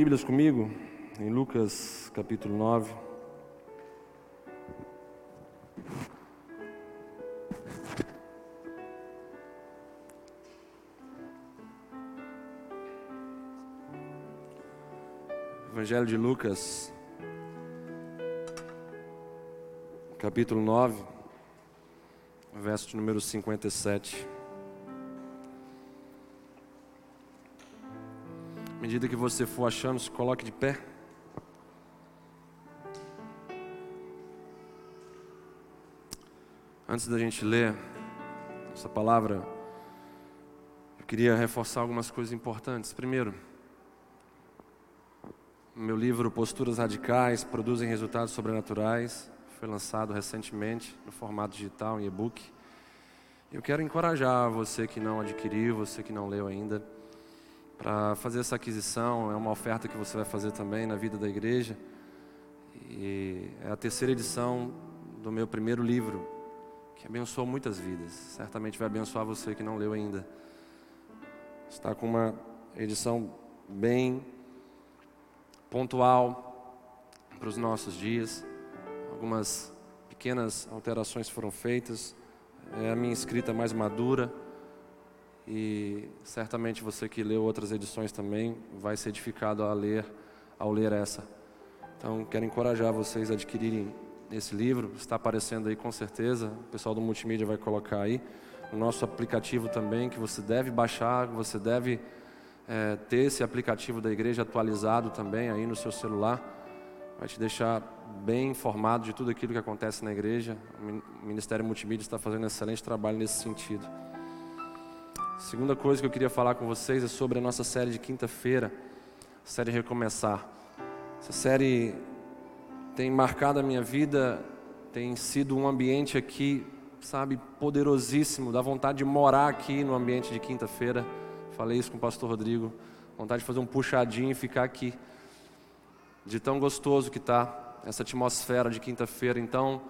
Bíblias comigo, em Lucas capítulo 9. Evangelho de Lucas, capítulo 9, verso número 57. À medida que você for achando, se coloque de pé. Antes da gente ler essa palavra, eu queria reforçar algumas coisas importantes. Primeiro, meu livro Posturas Radicais Produzem Resultados Sobrenaturais foi lançado recentemente no formato digital, em e-book. Eu quero encorajar você que não adquiriu, você que não leu ainda, para fazer essa aquisição. É uma oferta que você vai fazer também na vida da igreja. E é a terceira edição do meu primeiro livro, que abençoou muitas vidas. Certamente vai abençoar você que não leu ainda. Está com uma edição bem pontual para os nossos dias. Algumas pequenas alterações foram feitas. É a minha escrita mais madura. E certamente você que leu outras edições também vai ser edificado a ler, ao ler essa. Então, quero encorajar vocês a adquirirem esse livro. Está aparecendo aí com certeza. O pessoal do multimídia vai colocar aí. O nosso aplicativo também, que você deve baixar, você deve é, ter esse aplicativo da igreja atualizado também aí no seu celular. Vai te deixar bem informado de tudo aquilo que acontece na igreja. O Ministério Multimídia está fazendo um excelente trabalho nesse sentido. Segunda coisa que eu queria falar com vocês é sobre a nossa série de quinta-feira, série Recomeçar. Essa série tem marcado a minha vida, tem sido um ambiente aqui, sabe, poderosíssimo, dá vontade de morar aqui no ambiente de quinta-feira. Falei isso com o pastor Rodrigo, vontade de fazer um puxadinho e ficar aqui. De tão gostoso que está essa atmosfera de quinta-feira. Então,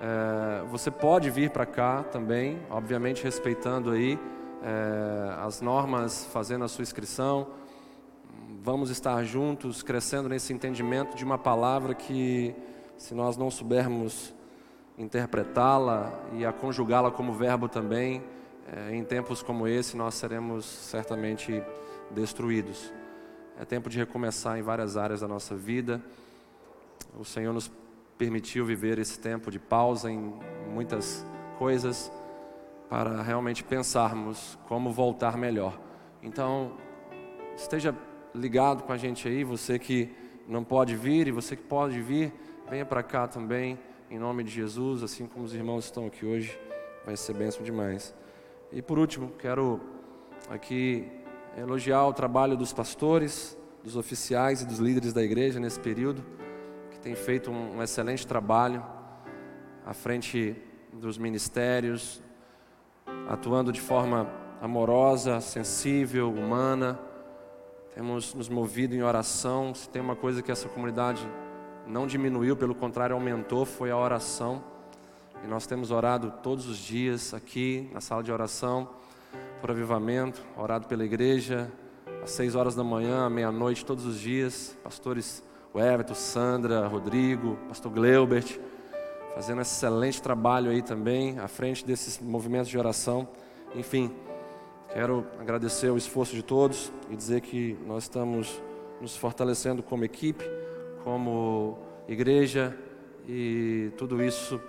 é, você pode vir para cá também, obviamente respeitando aí é, as normas, fazendo a sua inscrição. Vamos estar juntos, crescendo nesse entendimento de uma palavra que, se nós não soubermos interpretá-la e a conjugá-la como verbo também, é, em tempos como esse, nós seremos certamente destruídos. É tempo de recomeçar em várias áreas da nossa vida. O Senhor nos permitiu viver esse tempo de pausa em muitas coisas para realmente pensarmos como voltar melhor. Então, esteja ligado com a gente aí, você que não pode vir e você que pode vir, venha para cá também, em nome de Jesus, assim como os irmãos estão aqui hoje, vai ser bênção demais. E por último, quero aqui elogiar o trabalho dos pastores, dos oficiais e dos líderes da igreja nesse período, que tem feito um, um excelente trabalho à frente dos ministérios, atuando de forma amorosa, sensível, humana. Temos nos movido em oração. Se tem uma coisa que essa comunidade não diminuiu, pelo contrário, aumentou, foi a oração. E nós temos orado todos os dias aqui na sala de oração por avivamento, orado pela igreja, às seis horas da manhã, à meia-noite, todos os dias. Pastores o Everton, Sandra, Rodrigo, pastor Gleubert fazendo excelente trabalho aí também, à frente desses movimentos de oração. Enfim, quero agradecer o esforço de todos e dizer que nós estamos nos fortalecendo como equipe, como igreja e tudo isso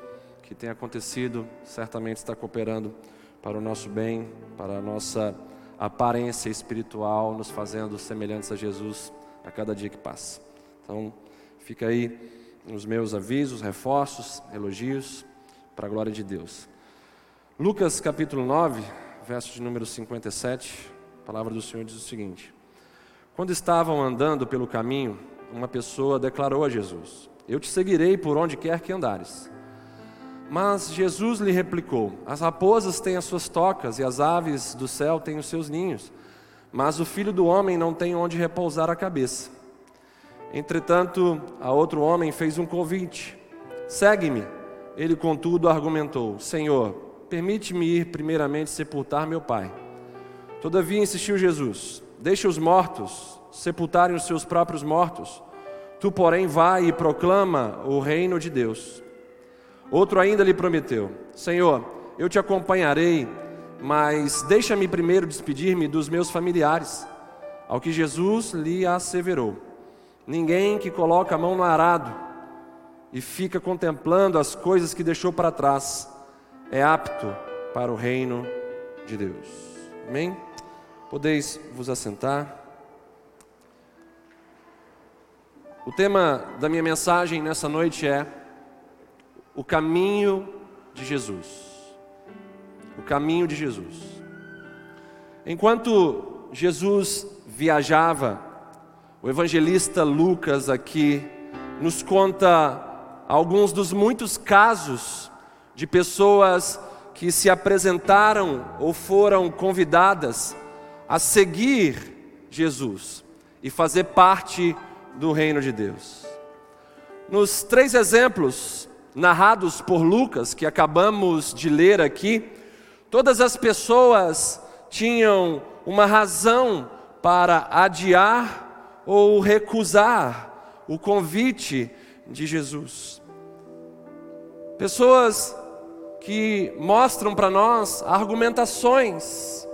que tem acontecido certamente está cooperando para o nosso bem, para a nossa aparência espiritual, nos fazendo semelhantes a Jesus a cada dia que passa. Então, fica aí os meus avisos, reforços, elogios, para a glória de Deus. Lucas capítulo 9, verso de número 57, a palavra do Senhor diz o seguinte: Quando estavam andando pelo caminho, uma pessoa declarou a Jesus: Eu te seguirei por onde quer que andares. Mas Jesus lhe replicou: As raposas têm as suas tocas e as aves do céu têm os seus ninhos, mas o filho do homem não tem onde repousar a cabeça. Entretanto, a outro homem fez um convite: Segue-me. Ele, contudo, argumentou: Senhor, permite-me ir primeiramente sepultar meu pai. Todavia insistiu Jesus: Deixe os mortos sepultarem os seus próprios mortos. Tu, porém, vai e proclama o reino de Deus. Outro ainda lhe prometeu: Senhor, eu te acompanharei, mas deixa-me primeiro despedir-me dos meus familiares. Ao que Jesus lhe asseverou: Ninguém que coloca a mão no arado e fica contemplando as coisas que deixou para trás é apto para o reino de Deus. Amém? Podeis vos assentar. O tema da minha mensagem nessa noite é o caminho de Jesus. O caminho de Jesus. Enquanto Jesus viajava, o evangelista Lucas aqui nos conta alguns dos muitos casos de pessoas que se apresentaram ou foram convidadas a seguir Jesus e fazer parte do reino de Deus. Nos três exemplos narrados por Lucas, que acabamos de ler aqui, todas as pessoas tinham uma razão para adiar ou recusar o convite de Jesus. Pessoas que mostram para nós argumentações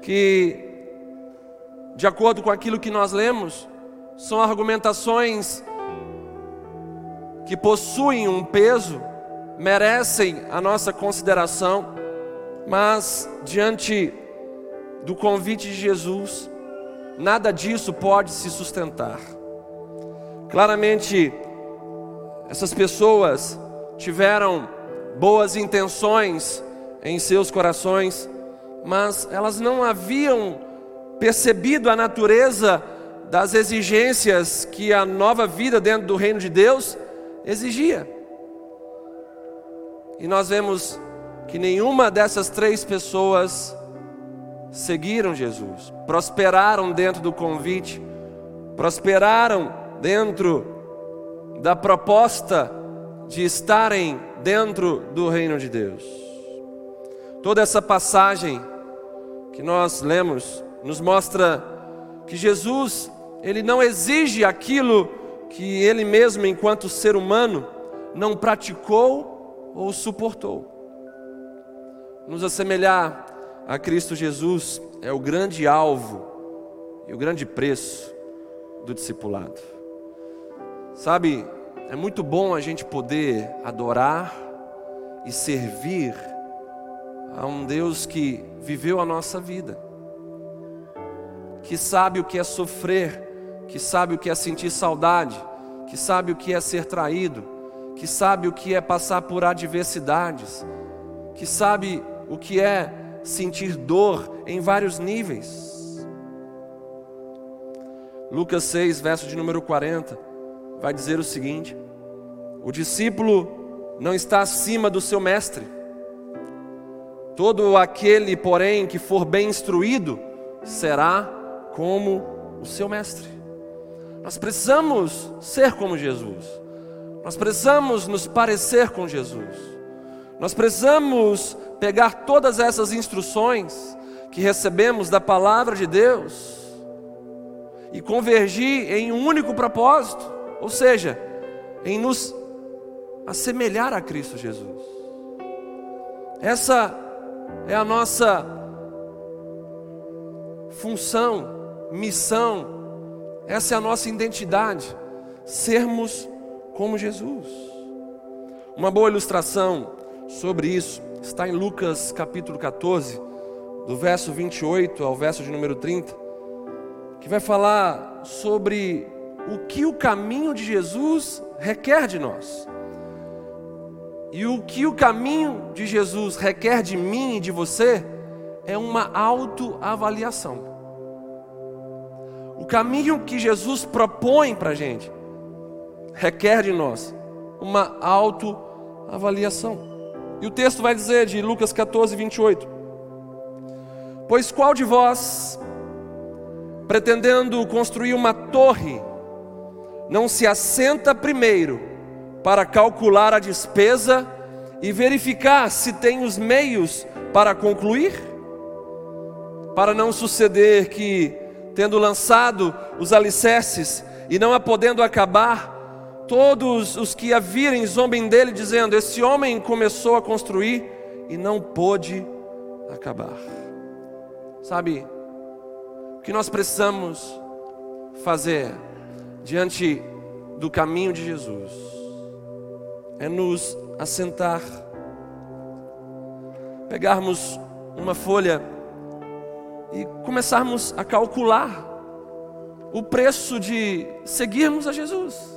que, de acordo com aquilo que nós lemos, são argumentações que possuem um peso, merecem a nossa consideração, mas diante do convite de Jesus, nada disso pode se sustentar. Claramente, essas pessoas tiveram boas intenções em seus corações, mas elas não haviam percebido a natureza das exigências que a nova vida dentro do reino de Deus exigia. E nós vemos que nenhuma dessas três pessoas seguiram Jesus, prosperaram dentro do convite, prosperaram dentro da proposta de estarem dentro do reino de Deus. Toda essa passagem que nós lemos nos mostra que Jesus ele não exige aquilo que ele mesmo, enquanto ser humano, não praticou ou suportou. Nos assemelhar a Cristo Jesus é o grande alvo e o grande preço do discipulado. Sabe, é muito bom a gente poder adorar e servir a um Deus que viveu a nossa vida, que sabe o que é sofrer que sabe o que é sentir saudade, que sabe o que é ser traído, que sabe o que é passar por adversidades, que sabe o que é sentir dor em vários níveis. Lucas 6, verso de número 40, vai dizer o seguinte: O discípulo não está acima do seu mestre. Todo aquele, porém, que for bem instruído, será como o seu mestre. Nós precisamos ser como Jesus. Nós precisamos nos parecer com Jesus. Nós precisamos pegar todas essas instruções que recebemos da palavra de Deus e convergir em um único propósito, ou seja, em nos assemelhar a Cristo Jesus. Essa é a nossa função, missão essa é a nossa identidade, sermos como Jesus. Uma boa ilustração sobre isso está em Lucas capítulo 14, do verso 28 ao verso de número 30, que vai falar sobre o que o caminho de Jesus requer de nós. E o que o caminho de Jesus requer de mim e de você é uma autoavaliação. O caminho que Jesus propõe para a gente requer de nós uma autoavaliação. E o texto vai dizer de Lucas 14, 28: Pois qual de vós, pretendendo construir uma torre, não se assenta primeiro para calcular a despesa e verificar se tem os meios para concluir? Para não suceder que tendo lançado os alicerces e não a podendo acabar, todos os que a virem zombem dele, dizendo: Esse homem começou a construir e não pôde acabar. Sabe, o que nós precisamos fazer diante do caminho de Jesus é nos assentar, pegarmos uma folha e começarmos a calcular o preço de seguirmos a Jesus.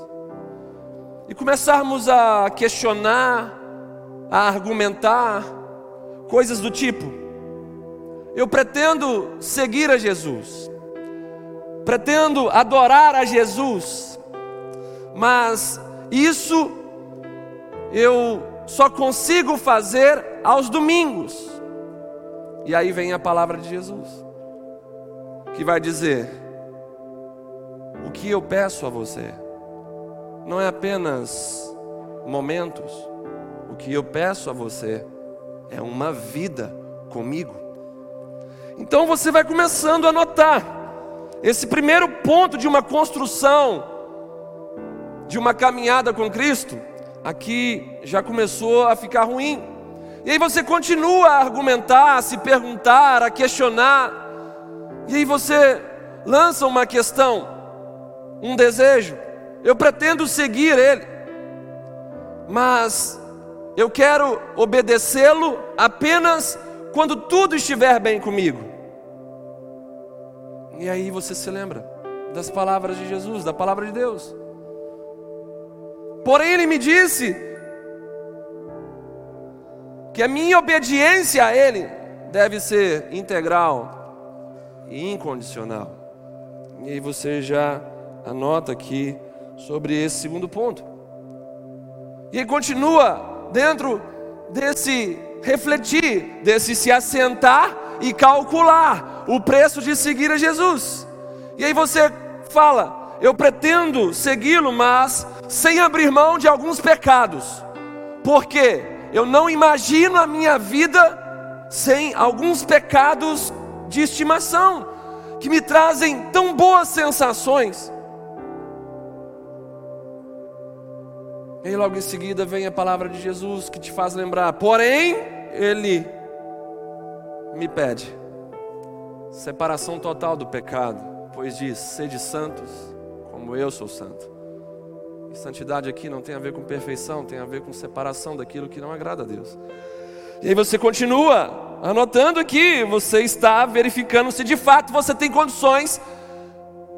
E começarmos a questionar, a argumentar coisas do tipo: eu pretendo seguir a Jesus, pretendo adorar a Jesus, mas isso eu só consigo fazer aos domingos. E aí vem a palavra de Jesus, que vai dizer: o que eu peço a você não é apenas momentos, o que eu peço a você é uma vida comigo. Então você vai começando a notar esse primeiro ponto de uma construção, de uma caminhada com Cristo, aqui já começou a ficar ruim. E aí você continua a argumentar, a se perguntar, a questionar. E aí você lança uma questão, um desejo. Eu pretendo seguir Ele, mas eu quero obedecê-lo apenas quando tudo estiver bem comigo. E aí você se lembra das palavras de Jesus, da palavra de Deus. Porém, Ele me disse: que a minha obediência a Ele deve ser integral e incondicional. E aí você já anota aqui sobre esse segundo ponto. E aí continua dentro desse refletir, desse se assentar e calcular o preço de seguir a Jesus. E aí você fala: eu pretendo segui-lo, mas sem abrir mão de alguns pecados. Por quê? eu não imagino a minha vida sem alguns pecados de estimação, que me trazem tão boas sensações. E logo em seguida vem a palavra de Jesus que te faz lembrar, porém, Ele me pede separação total do pecado, pois diz: sede santos, como eu sou santo. E santidade aqui não tem a ver com perfeição, tem a ver com separação daquilo que não agrada a Deus. E aí você continua anotando aqui, você está verificando se de fato você tem condições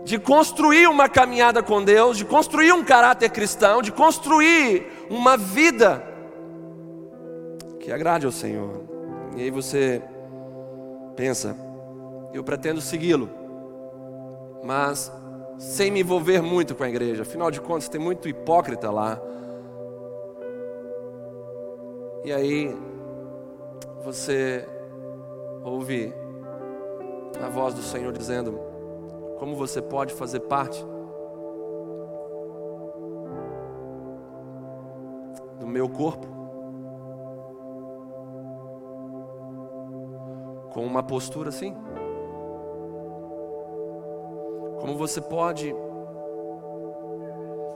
de construir uma caminhada com Deus, de construir um caráter cristão, de construir uma vida que agrade ao Senhor. E aí você pensa, eu pretendo segui-lo, mas sem me envolver muito com a igreja. Afinal de contas, tem muito hipócrita lá. E aí você ouve a voz do Senhor dizendo: Como você pode fazer parte do meu corpo com uma postura assim? Como você pode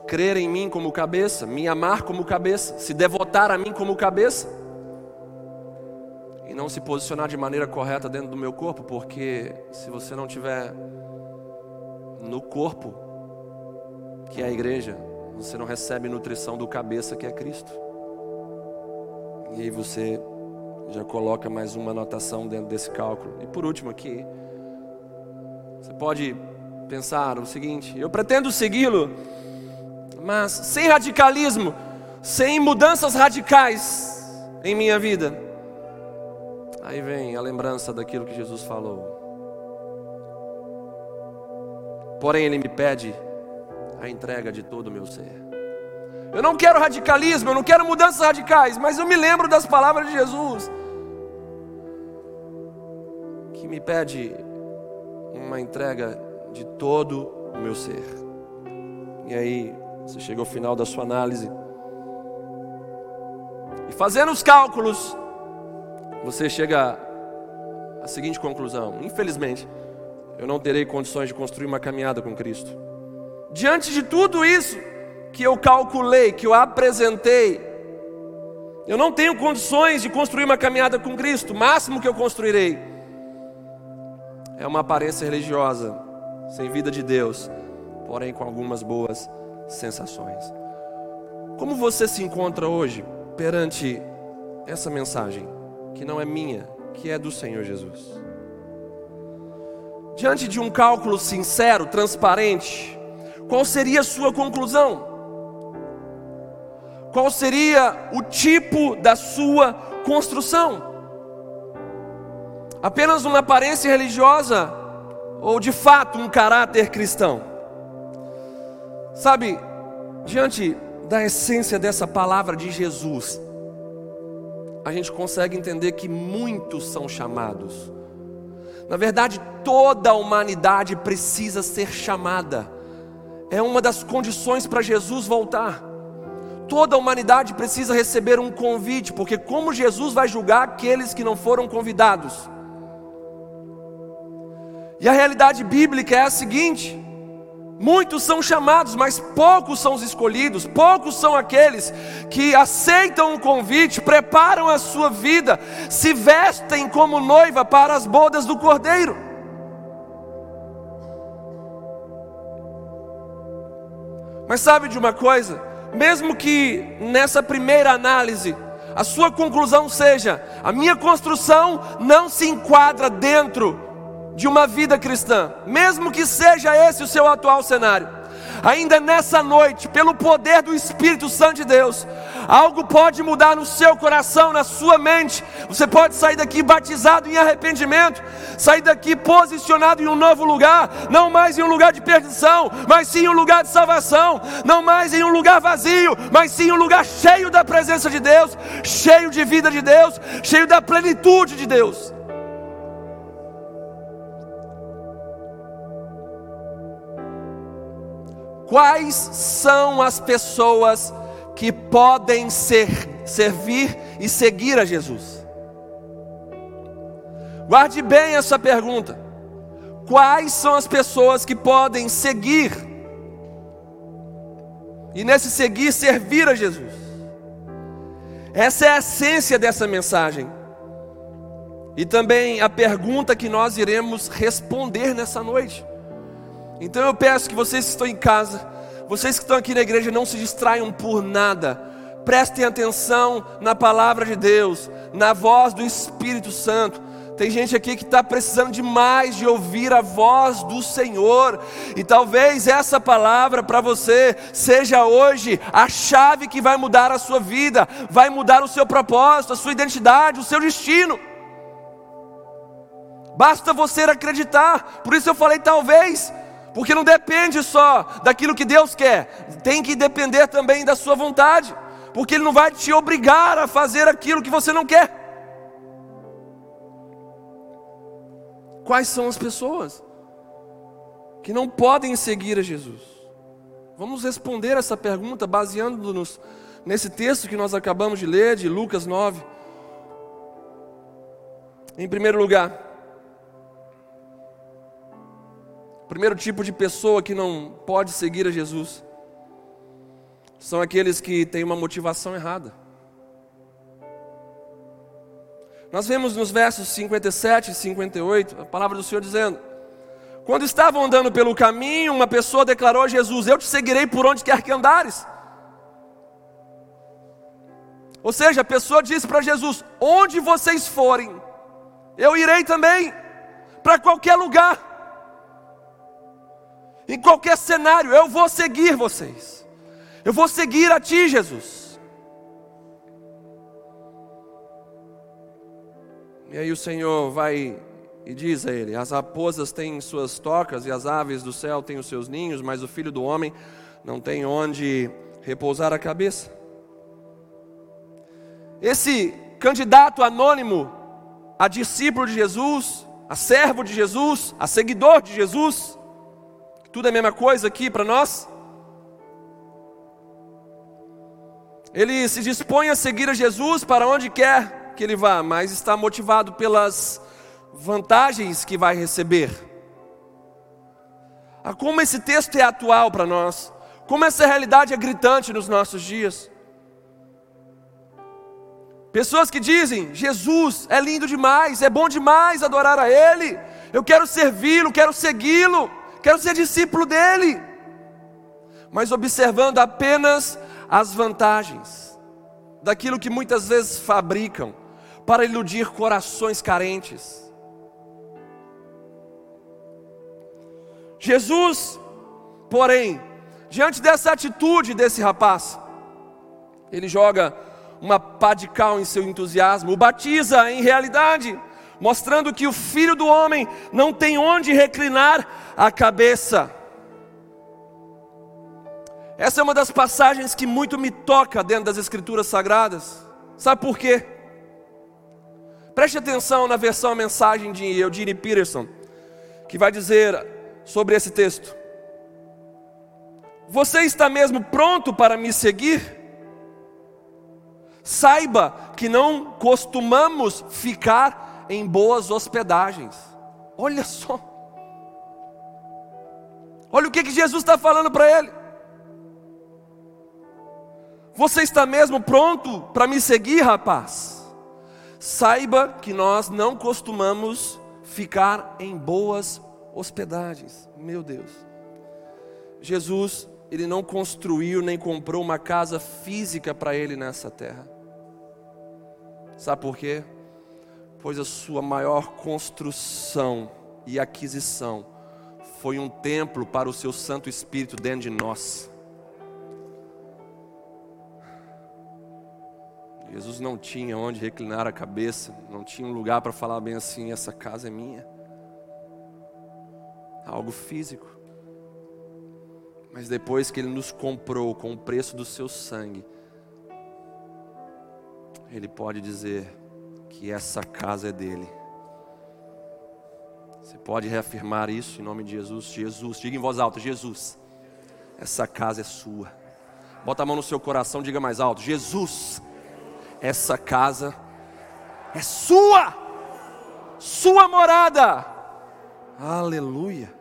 crer em mim como cabeça, me amar como cabeça, se devotar a mim como cabeça e não se posicionar de maneira correta dentro do meu corpo, porque se você não tiver no corpo que é a igreja, você não recebe nutrição do cabeça que é Cristo. E aí você já coloca mais uma anotação dentro desse cálculo. E por último aqui, você pode pensar o seguinte: eu pretendo segui-lo, mas sem radicalismo, sem mudanças radicais em minha vida. Aí vem a lembrança daquilo que Jesus falou. Porém, Ele me pede a entrega de todo o meu ser. Eu não quero radicalismo, eu não quero mudanças radicais, mas eu me lembro das palavras de Jesus, que me pede uma entrega de todo o meu ser. E aí, você chega ao final da sua análise. E fazendo os cálculos, você chega à seguinte conclusão: infelizmente, eu não terei condições de construir uma caminhada com Cristo. Diante de tudo isso que eu calculei, que eu apresentei, eu não tenho condições de construir uma caminhada com Cristo. O máximo que eu construirei é uma aparência religiosa, sem vida de Deus, porém com algumas boas sensações. Como você se encontra hoje perante essa mensagem, que não é minha, que é do Senhor Jesus? Diante de um cálculo sincero, transparente, qual seria a sua conclusão? Qual seria o tipo da sua construção? Apenas uma aparência religiosa ou de fato um caráter cristão? Sabe, diante da essência dessa palavra de Jesus, a gente consegue entender que muitos são chamados. Na verdade, toda a humanidade precisa ser chamada. É uma das condições para Jesus voltar. Toda a humanidade precisa receber um convite, porque como Jesus vai julgar aqueles que não foram convidados? E a realidade bíblica é a seguinte: muitos são chamados, mas poucos são os escolhidos, poucos são aqueles que aceitam o convite, preparam a sua vida, se vestem como noiva para as bodas do cordeiro. Mas sabe de uma coisa? Mesmo que nessa primeira análise a sua conclusão seja: a minha construção não se enquadra dentro de uma vida cristã, mesmo que seja esse o seu atual cenário, ainda nessa noite, pelo poder do Espírito Santo de Deus, algo pode mudar no seu coração, na sua mente. Você pode sair daqui batizado em arrependimento, sair daqui posicionado em um novo lugar, não mais em um lugar de perdição, mas sim em um lugar de salvação, não mais em um lugar vazio, mas sim em um lugar cheio da presença de Deus, cheio de vida de Deus, cheio da plenitude de Deus. Quais são as pessoas que podem ser, servir e seguir a Jesus? Guarde bem essa pergunta. Quais são as pessoas que podem seguir e nesse seguir servir a Jesus? Essa é a essência dessa mensagem. E também a pergunta que nós iremos responder nessa noite. Então eu peço que vocês que estão em casa, vocês que estão aqui na igreja, não se distraiam por nada. Prestem atenção na palavra de Deus, na voz do Espírito Santo. Tem gente aqui que está precisando demais de ouvir a voz do Senhor, e talvez essa palavra para você seja hoje a chave que vai mudar a sua vida, vai mudar o seu propósito, a sua identidade, o seu destino. Basta você acreditar, por isso eu falei talvez, porque não depende só daquilo que Deus quer, tem que depender também da sua vontade, porque Ele não vai te obrigar a fazer aquilo que você não quer. Quais são as pessoas que não podem seguir a Jesus? Vamos responder essa pergunta baseando-nos nesse texto que nós acabamos de ler, de Lucas 9. Em primeiro lugar, primeiro tipo de pessoa que não pode seguir a Jesus são aqueles que têm uma motivação errada. Nós vemos nos versos 57 e 58 a palavra do Senhor dizendo: Quando estavam andando pelo caminho, uma pessoa declarou a Jesus: Eu te seguirei por onde quer que andares. Ou seja, a pessoa disse para Jesus: Onde vocês forem, eu irei também, para qualquer lugar. Em qualquer cenário, eu vou seguir vocês. Eu vou seguir a Ti, Jesus. E aí o Senhor vai e diz a ele: As raposas têm suas tocas e as aves do céu têm os seus ninhos, mas o filho do homem não tem onde repousar a cabeça. Esse candidato anônimo a discípulo de Jesus, a servo de Jesus, a seguidor de Jesus, tudo é a mesma coisa aqui para nós? Ele se dispõe a seguir a Jesus para onde quer que ele vá, mas está motivado pelas vantagens que vai receber. a como esse texto é atual para nós, como essa realidade é gritante nos nossos dias. Pessoas que dizem: Jesus é lindo demais, é bom demais adorar a Ele, eu quero servi-lo, quero segui-lo, quero ser discípulo dele, mas observando apenas as vantagens daquilo que muitas vezes fabricam para iludir corações carentes. Jesus, porém, diante dessa atitude desse rapaz, ele joga uma pá de cal em seu entusiasmo, o batiza em realidade, mostrando que o filho do homem não tem onde reclinar a cabeça. Essa é uma das passagens que muito me toca dentro das Escrituras Sagradas. Sabe por quê? Preste atenção na versão a mensagem de Eugene Peterson, que vai dizer sobre esse texto: Você está mesmo pronto para me seguir? Saiba que não costumamos ficar em boas hospedagens. Olha só. Olha o que, que Jesus está falando para ele. Você está mesmo pronto para me seguir, rapaz? Saiba que nós não costumamos ficar em boas hospedagens. Meu Deus. Jesus, ele não construiu nem comprou uma casa física para ele nessa terra. Sabe por quê? Pois a sua maior construção e aquisição foi um templo para o seu Santo Espírito dentro de nós. Jesus não tinha onde reclinar a cabeça, não tinha um lugar para falar bem assim: essa casa é minha. Algo físico. Mas depois que Ele nos comprou com o preço do seu sangue, Ele pode dizer que essa casa é dele. Você pode reafirmar isso em nome de Jesus? Jesus, diga em voz alta: Jesus, essa casa é sua. Bota a mão no seu coração, diga mais alto: Jesus, essa casa é sua, sua morada. Aleluia.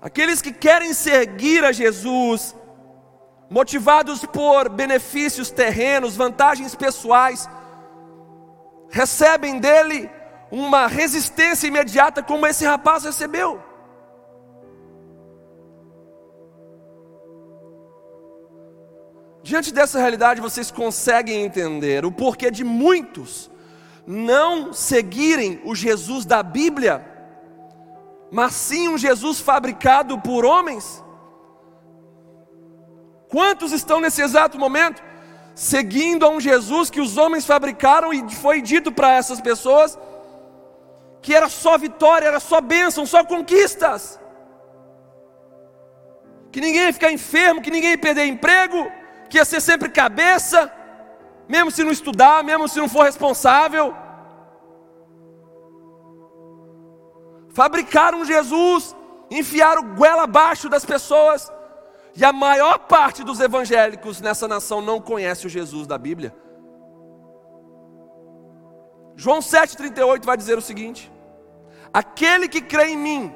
Aqueles que querem seguir a Jesus, motivados por benefícios terrenos, vantagens pessoais, recebem dele uma resistência imediata, como esse rapaz recebeu. Diante dessa realidade, vocês conseguem entender o porquê de muitos não seguirem o Jesus da Bíblia, mas sim um Jesus fabricado por homens? Quantos estão nesse exato momento seguindo a um Jesus que os homens fabricaram e foi dito para essas pessoas que era só vitória, era só bênção, só conquistas? Que ninguém ia ficar enfermo, que ninguém ia perder emprego, que ia ser sempre cabeça, mesmo se não estudar, mesmo se não for responsável. Fabricaram Jesus, enfiaram goela abaixo das pessoas, e a maior parte dos evangélicos nessa nação não conhece o Jesus da Bíblia. João 7,38 vai dizer o seguinte: Aquele que crê em mim,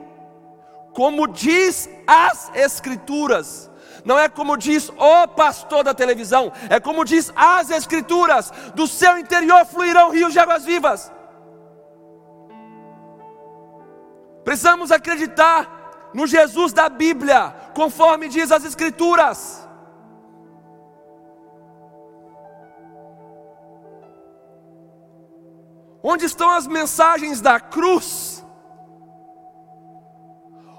como diz as Escrituras, não é como diz o pastor da televisão, é como diz as Escrituras: do seu interior fluirão rios de águas vivas. Precisamos acreditar no Jesus da Bíblia, conforme diz as Escrituras. Onde estão as mensagens da cruz?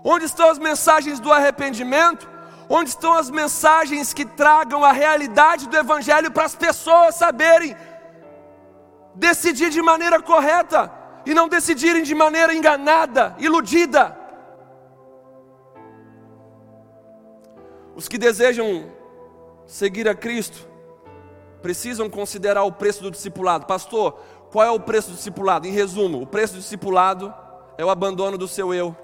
Onde estão as mensagens do arrependimento? Onde estão as mensagens que tragam a realidade do Evangelho para as pessoas saberem decidir de maneira correta e não decidirem de maneira enganada, iludida? Os que desejam seguir a Cristo precisam considerar o preço do discipulado. Pastor, qual é o preço do discipulado? Em resumo, o preço do discipulado é o abandono do seu eu.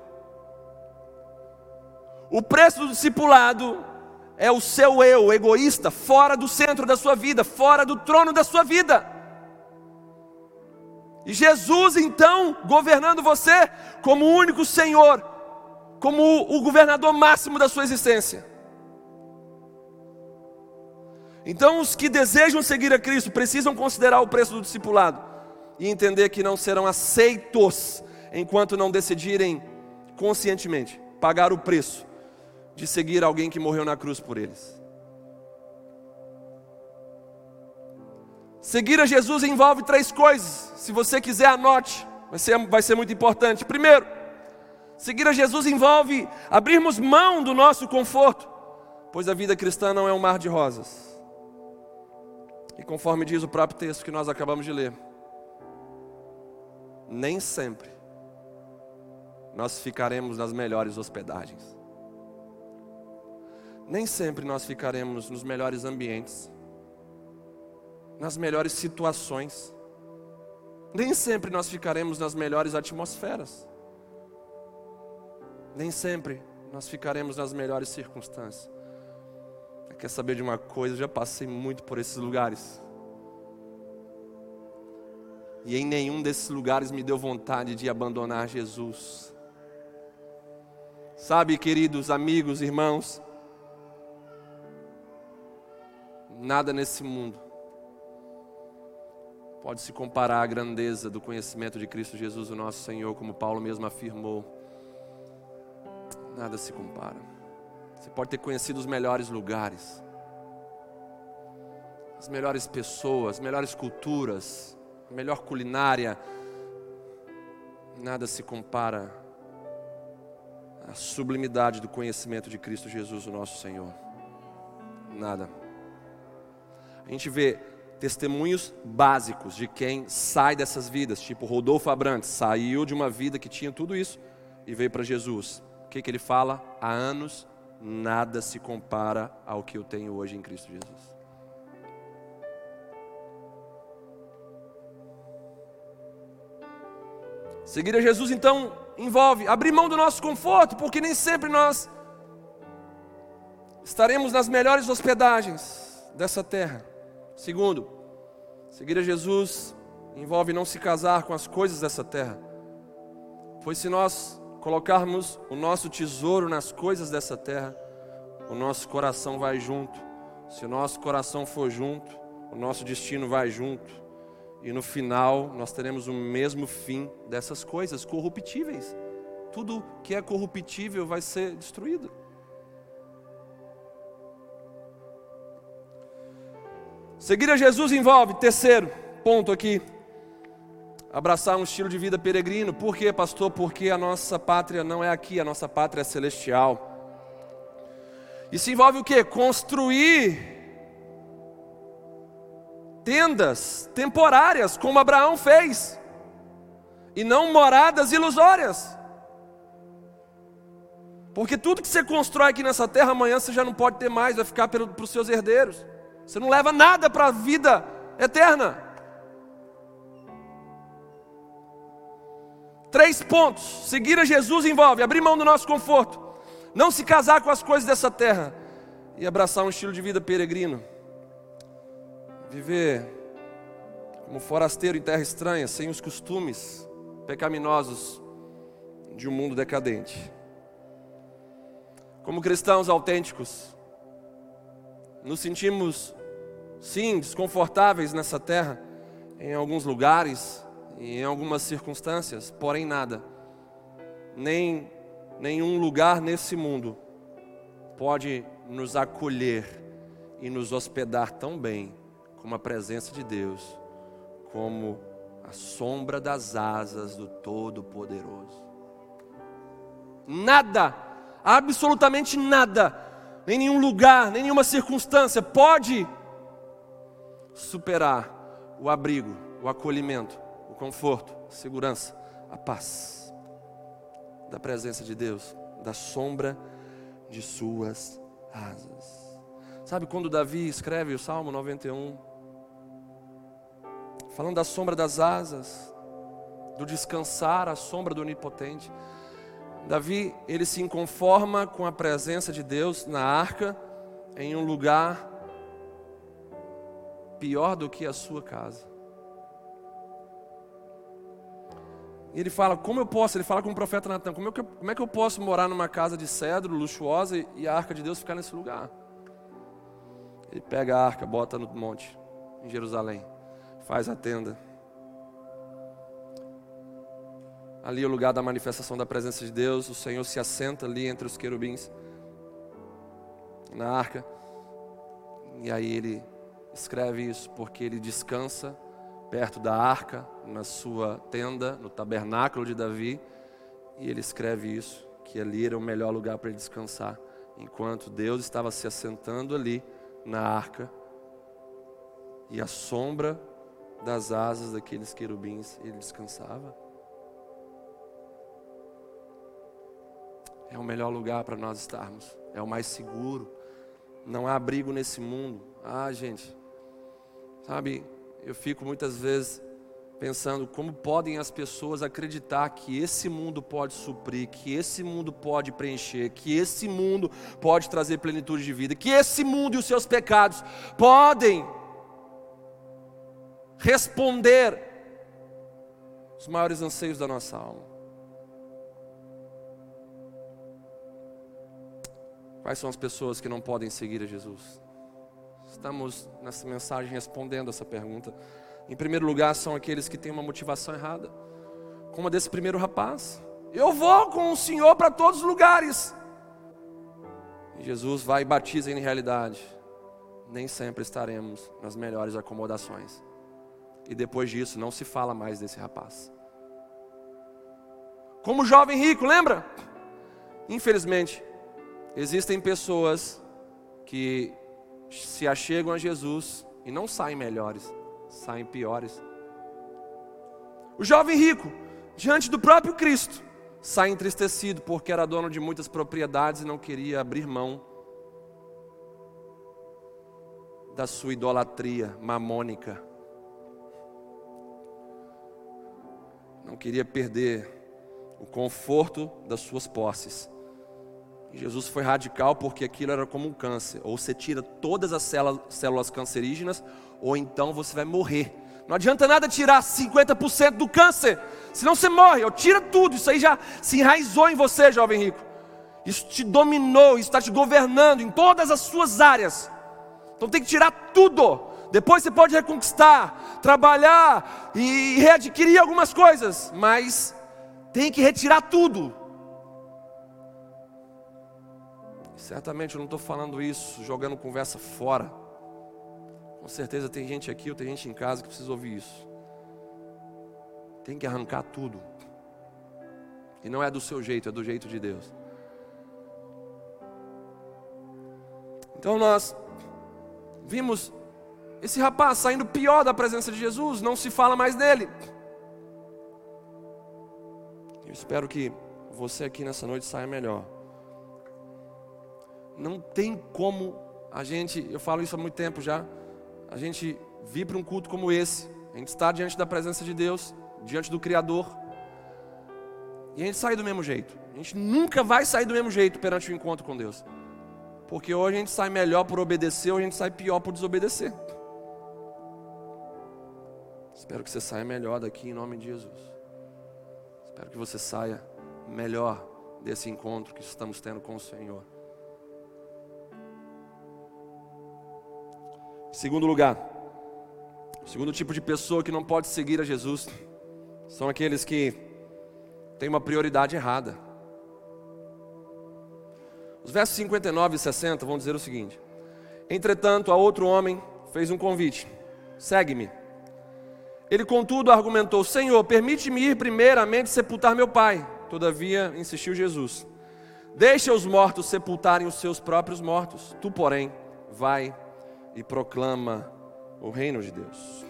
O preço do discipulado é o seu eu egoísta, fora do centro da sua vida, fora do trono da sua vida. E Jesus, então, governando você como o único Senhor, como o governador máximo da sua existência. Então, os que desejam seguir a Cristo precisam considerar o preço do discipulado e entender que não serão aceitos enquanto não decidirem conscientemente pagar o preço de seguir alguém que morreu na cruz por eles. Seguir a Jesus envolve três coisas. Se você quiser, anote, vai ser, vai ser muito importante. Primeiro, seguir a Jesus envolve abrirmos mão do nosso conforto, pois a vida cristã não é um mar de rosas. E conforme diz o próprio texto que nós acabamos de ler, nem sempre nós ficaremos nas melhores hospedagens. Nem sempre nós ficaremos nos melhores ambientes, nas melhores situações. Nem sempre nós ficaremos nas melhores atmosferas. Nem sempre nós ficaremos nas melhores circunstâncias. Quer saber de uma coisa? Eu já passei muito por esses lugares. E em nenhum desses lugares me deu vontade de abandonar Jesus. Sabe, queridos amigos, irmãos, nada nesse mundo pode se comparar à grandeza do conhecimento de Cristo Jesus, o nosso Senhor, como Paulo mesmo afirmou. Nada se compara. Você pode ter conhecido os melhores lugares, as melhores pessoas, as melhores culturas, a melhor culinária. Nada se compara à sublimidade do conhecimento de Cristo Jesus, o nosso Senhor. Nada. A gente vê testemunhos básicos de quem sai dessas vidas, tipo Rodolfo Abrantes, saiu de uma vida que tinha tudo isso e veio para Jesus. O que, que ele fala? Há anos nada se compara ao que eu tenho hoje em Cristo Jesus. Seguir a Jesus então envolve abrir mão do nosso conforto, porque nem sempre nós estaremos nas melhores hospedagens dessa terra. Segundo, seguir a Jesus envolve não se casar com as coisas dessa terra, pois se nós colocarmos o nosso tesouro nas coisas dessa terra, o nosso coração vai junto. Se o nosso coração for junto, o nosso destino vai junto. E no final nós teremos o mesmo fim dessas coisas corruptíveis. Tudo que é corruptível vai ser destruído. Seguir a Jesus envolve, terceiro ponto aqui, abraçar um estilo de vida peregrino. Por quê, pastor? Porque a nossa pátria não é aqui, a nossa pátria é celestial. Isso envolve o quê? Construir tendas temporárias, como Abraão fez, e não moradas ilusórias. Porque tudo que você constrói aqui nessa terra, amanhã você já não pode ter mais, vai ficar para os seus herdeiros. Você não leva nada para a vida eterna. Três pontos. Seguir a Jesus envolve abrir mão do nosso conforto, não se casar com as coisas dessa terra e abraçar um estilo de vida peregrino. Viver como forasteiro em terra estranha, sem os costumes pecaminosos de um mundo decadente. Como cristãos autênticos, nos sentimos, sim, desconfortáveis nessa terra, em alguns lugares, em algumas circunstâncias, porém nada, nem nenhum lugar nesse mundo pode nos acolher e nos hospedar tão bem como a presença de Deus, como a sombra das asas do Todo-Poderoso. Nada, absolutamente nada, nem nenhum lugar, nem nenhuma circunstância pode superar o abrigo, o acolhimento, conforto, a segurança, a paz da presença de Deus, da sombra de suas asas. Sabe quando Davi escreve o Salmo 91? Falando da sombra das asas, do descansar à sombra do Onipotente. Davi, ele se conforma com a presença de Deus na arca, em um lugar pior do que a sua casa. Ele fala: Como eu posso? Ele fala com o profeta Natan: como, como é que eu posso morar numa casa de cedro luxuosa e a arca de Deus ficar nesse lugar? Ele pega a arca, bota no monte, em Jerusalém, faz a tenda. Ali é o lugar da manifestação da presença de Deus. O Senhor se assenta ali entre os querubins, na arca. E aí ele escreve isso, porque ele descansa perto da arca, na sua tenda, no tabernáculo de Davi, e ele escreve isso, que ali era o melhor lugar para ele descansar, enquanto Deus estava se assentando ali na arca, e a sombra das asas daqueles querubins, ele descansava. É o melhor lugar para nós estarmos, é o mais seguro. Não há abrigo nesse mundo. Ah, gente, sabe, eu fico muitas vezes pensando como podem as pessoas acreditar que esse mundo pode suprir, que esse mundo pode preencher, que esse mundo pode trazer plenitude de vida, que esse mundo e os seus pecados podem responder os maiores anseios da nossa alma. Quais são as pessoas que não podem seguir a Jesus? Estamos nessa mensagem respondendo essa pergunta. Em primeiro lugar, são aqueles que têm uma motivação errada, como a desse primeiro rapaz. Eu vou com o Senhor para todos os lugares. E Jesus vai e batiza em realidade. Nem sempre estaremos nas melhores acomodações. E depois disso, não se fala mais desse rapaz. Como jovem rico, lembra? Infelizmente, existem pessoas que se achegam a Jesus e não saem melhores, saem piores. O jovem rico, diante do próprio Cristo, sai entristecido porque era dono de muitas propriedades e não queria abrir mão da sua idolatria mamônica. Não queria perder o conforto das suas posses Jesus foi radical porque aquilo era como um câncer. Ou você tira todas as células cancerígenas, ou então você vai morrer. Não adianta nada tirar 50% do câncer, senão você morre. Ou tira tudo, isso aí já se enraizou em você, jovem rico. Isso te dominou, isso está te governando em todas as suas áreas. Então tem que tirar tudo. Depois você pode reconquistar, trabalhar e readquirir algumas coisas, mas tem que retirar tudo. Certamente eu não estou falando isso jogando conversa fora. Com certeza tem gente aqui ou tem gente em casa que precisa ouvir isso. Tem que arrancar tudo. E não é do seu jeito, é do jeito de Deus. Então nós vimos esse rapaz saindo pior da presença de Jesus, não se fala mais dele. Eu espero que você aqui nessa noite saia melhor não tem como a gente, eu falo isso há muito tempo já, a gente vir para um culto como esse, a gente está diante da presença de Deus, diante do Criador, e a gente sai do mesmo jeito. A gente nunca vai sair do mesmo jeito perante o encontro com Deus. Porque hoje a gente sai melhor por obedecer, ou a gente sai pior por desobedecer. Espero que você saia melhor daqui em nome de Jesus. Espero que você saia melhor desse encontro que estamos tendo com o Senhor. Segundo lugar, o segundo tipo de pessoa que não pode seguir a Jesus são aqueles que têm uma prioridade errada. Os versos 59 e 60 vão dizer o seguinte: Entretanto, a outro homem fez um convite: segue-me. Ele, contudo, argumentou: Senhor, permite-me ir primeiramente sepultar meu pai. Todavia, insistiu Jesus: Deixa os mortos sepultarem os seus próprios mortos. Tu, porém, vai e proclama o reino de Deus.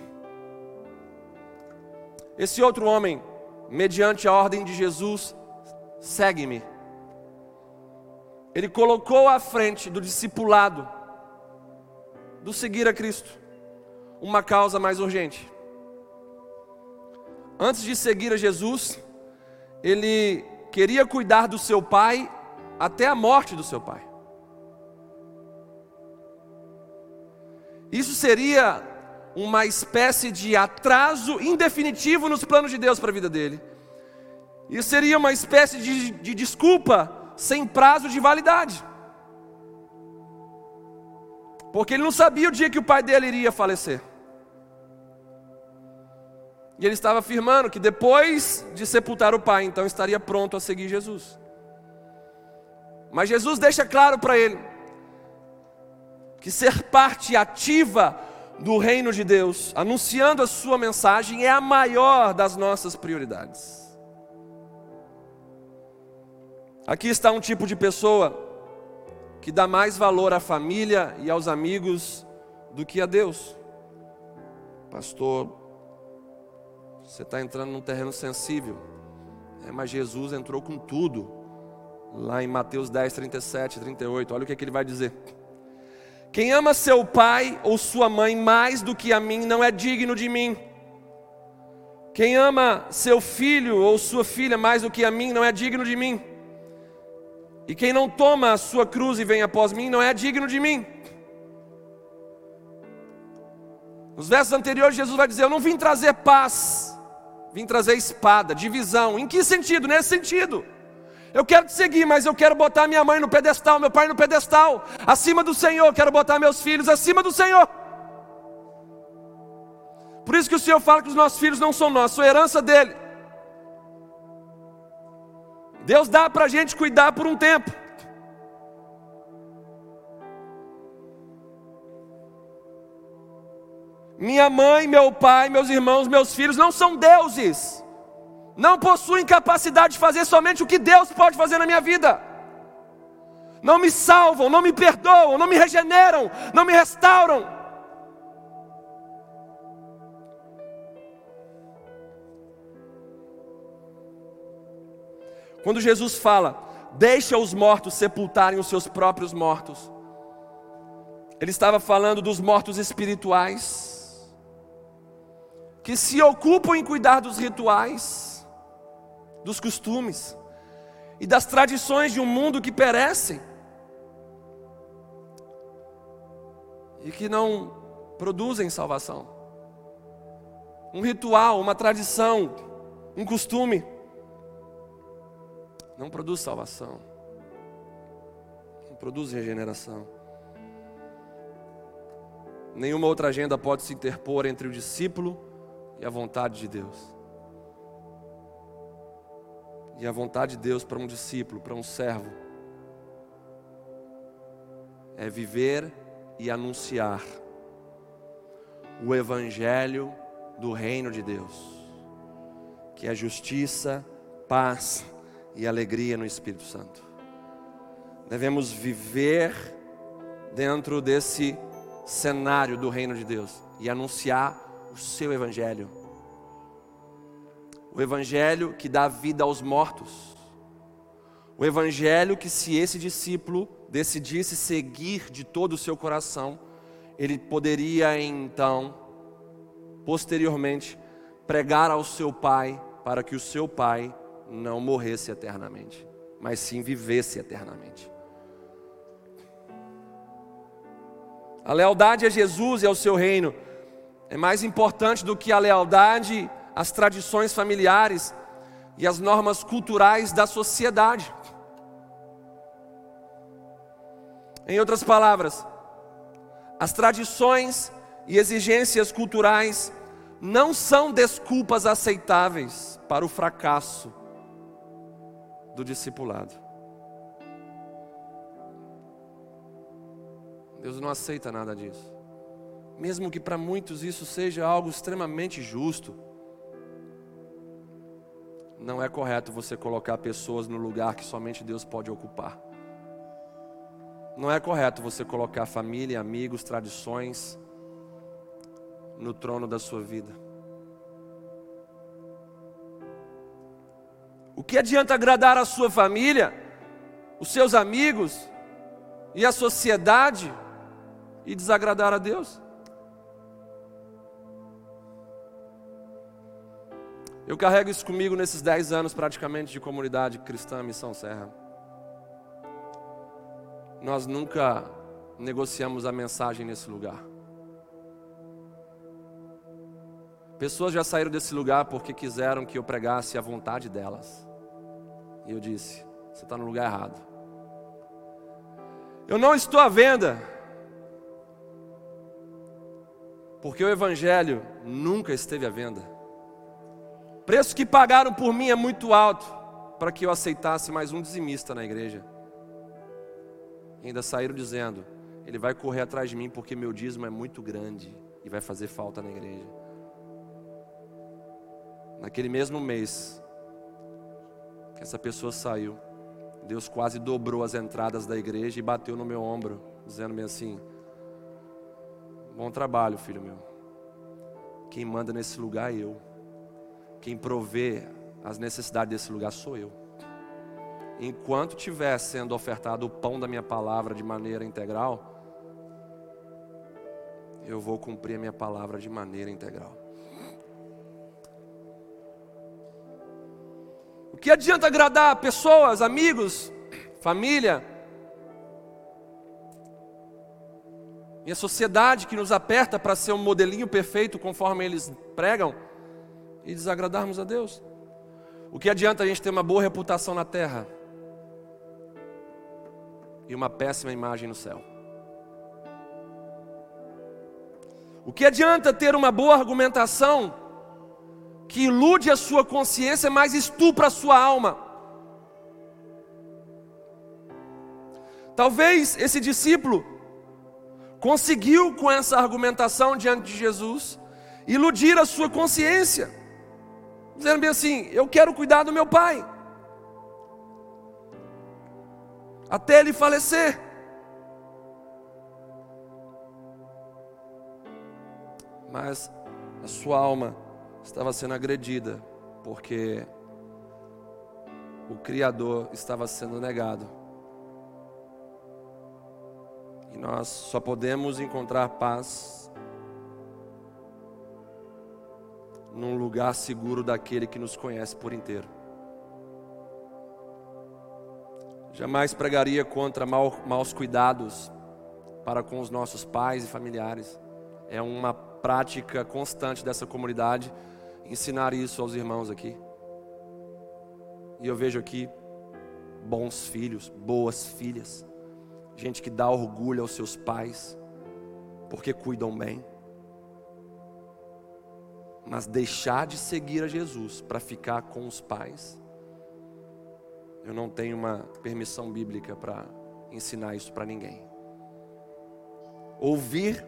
Esse outro homem, mediante a ordem de Jesus, segue-me. Ele colocou à frente do discipulado, do seguir a Cristo, uma causa mais urgente. Antes de seguir a Jesus, ele queria cuidar do seu pai até a morte do seu pai. Isso seria uma espécie de atraso indefinitivo nos planos de Deus para a vida dele. Isso seria uma espécie de, de desculpa sem prazo de validade. Porque ele não sabia o dia que o pai dele iria falecer. E ele estava afirmando que depois de sepultar o pai, então estaria pronto a seguir Jesus. Mas Jesus deixa claro para ele que ser parte ativa do reino de Deus, anunciando a sua mensagem, é a maior das nossas prioridades. Aqui está um tipo de pessoa que dá mais valor à família e aos amigos do que a Deus. Pastor, você está entrando num terreno sensível. É, mas Jesus entrou com tudo. Lá em Mateus 10, 37, 38. Olha o que, é que ele vai dizer. Quem ama seu pai ou sua mãe mais do que a mim não é digno de mim. Quem ama seu filho ou sua filha mais do que a mim não é digno de mim. E quem não toma a sua cruz e vem após mim não é digno de mim. Nos versos anteriores, Jesus vai dizer: Eu não vim trazer paz, vim trazer espada, divisão. Em que sentido? Nesse sentido. Eu quero te seguir, mas eu quero botar minha mãe no pedestal, meu pai no pedestal, acima do Senhor. Quero botar meus filhos acima do Senhor. Por isso que o Senhor fala que os nossos filhos não são nossos, são herança dele. Deus dá para a gente cuidar por um tempo. Minha mãe, meu pai, meus irmãos, meus filhos não são deuses. Não possuem capacidade de fazer somente o que Deus pode fazer na minha vida. Não me salvam, não me perdoam, não me regeneram, não me restauram. Quando Jesus fala, deixa os mortos sepultarem os seus próprios mortos, ele estava falando dos mortos espirituais, que se ocupam em cuidar dos rituais, dos costumes e das tradições de um mundo que perecem e que não produzem salvação. Um ritual, uma tradição, um costume não produz salvação, não produz regeneração. Nenhuma outra agenda pode se interpor entre o discípulo e a vontade de Deus. E a vontade de Deus para um discípulo, para um servo, é viver e anunciar o Evangelho do Reino de Deus, que é justiça, paz e alegria no Espírito Santo. Devemos viver dentro desse cenário do reino de Deus e anunciar o seu Evangelho. O Evangelho que dá vida aos mortos. O Evangelho que, se esse discípulo decidisse seguir de todo o seu coração, ele poderia então, posteriormente, pregar ao seu pai, para que o seu pai não morresse eternamente, mas sim vivesse eternamente. A lealdade a Jesus e ao seu reino é mais importante do que a lealdade às tradições familiares e às normas culturais da sociedade. Em outras palavras, as tradições e exigências culturais não são desculpas aceitáveis para o fracasso do discipulado. Deus não aceita nada disso. Mesmo que para muitos isso seja algo extremamente justo, não é correto você colocar pessoas no lugar que somente Deus pode ocupar. Não é correto você colocar família, amigos, tradições no trono da sua vida. O que adianta agradar a sua família, os seus amigos e a sociedade e desagradar a Deus? Eu carrego isso comigo nesses dez anos praticamente de comunidade cristã Missão Serra. Nós nunca negociamos a mensagem nesse lugar. Pessoas já saíram desse lugar porque quiseram que eu pregasse a vontade delas. E eu disse: Você está no lugar errado. Eu não estou à venda, porque o Evangelho nunca esteve à venda. Preço que pagaram por mim é muito alto para que eu aceitasse mais um dizimista na igreja. E ainda saíram dizendo: Ele vai correr atrás de mim porque meu dízimo é muito grande e vai fazer falta na igreja. Naquele mesmo mês que essa pessoa saiu, Deus quase dobrou as entradas da igreja e bateu no meu ombro, dizendo-me assim: Bom trabalho, filho meu. Quem manda nesse lugar é eu. Quem provê as necessidades desse lugar sou eu. Enquanto estiver sendo ofertado o pão da minha palavra de maneira integral, eu vou cumprir a minha palavra de maneira integral. O que adianta agradar pessoas, amigos, família, e a sociedade que nos aperta para ser um modelinho perfeito conforme eles pregam e desagradarmos a Deus? O que adianta a gente ter uma boa reputação na terra e uma péssima imagem no céu? O que adianta ter uma boa argumentação que ilude a sua consciência, mas estupra a sua alma? Talvez esse discípulo conseguiu com essa argumentação diante de Jesus iludir a sua consciência, dizendo bem assim: Eu quero cuidar do meu pai, até ele falecer. mas a sua alma estava sendo agredida, porque o Criador estava sendo negado. E nós só podemos encontrar paz num lugar seguro daquele que nos conhece por inteiro. Jamais pregaria contra maus cuidados para com os nossos pais e familiares. É uma prática constante dessa comunidade ensinar isso aos irmãos aqui. E eu vejo aqui bons filhos, boas filhas, gente que dá orgulho aos seus pais, porque cuidam bem. Mas deixar de seguir a Jesus para ficar com os pais, eu não tenho uma permissão bíblica para ensinar isso para ninguém. Ouvir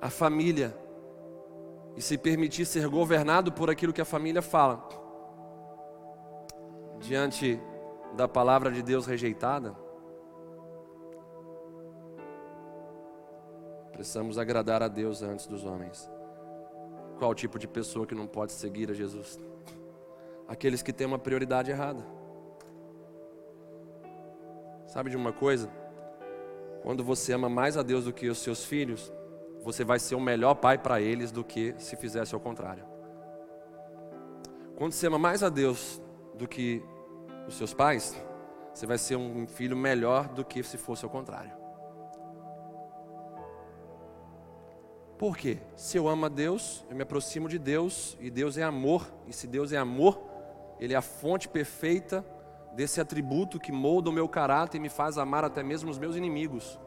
a família e se permitir ser governado por aquilo que a família fala, diante da palavra de Deus rejeitada, precisamos agradar a Deus antes dos homens. Qual tipo de pessoa que não pode seguir a Jesus? Aqueles que têm uma prioridade errada. Sabe de uma coisa? Quando você ama mais a Deus do que os seus filhos, você vai ser o melhor pai para eles do que se fizesse ao contrário. Quando você ama mais a Deus do que os seus pais, você vai ser um filho melhor do que se fosse ao contrário. Por quê? Se eu amo a Deus, eu me aproximo de Deus, e Deus é amor, e se Deus é amor, Ele é a fonte perfeita desse atributo que molda o meu caráter e me faz amar até mesmo os meus inimigos.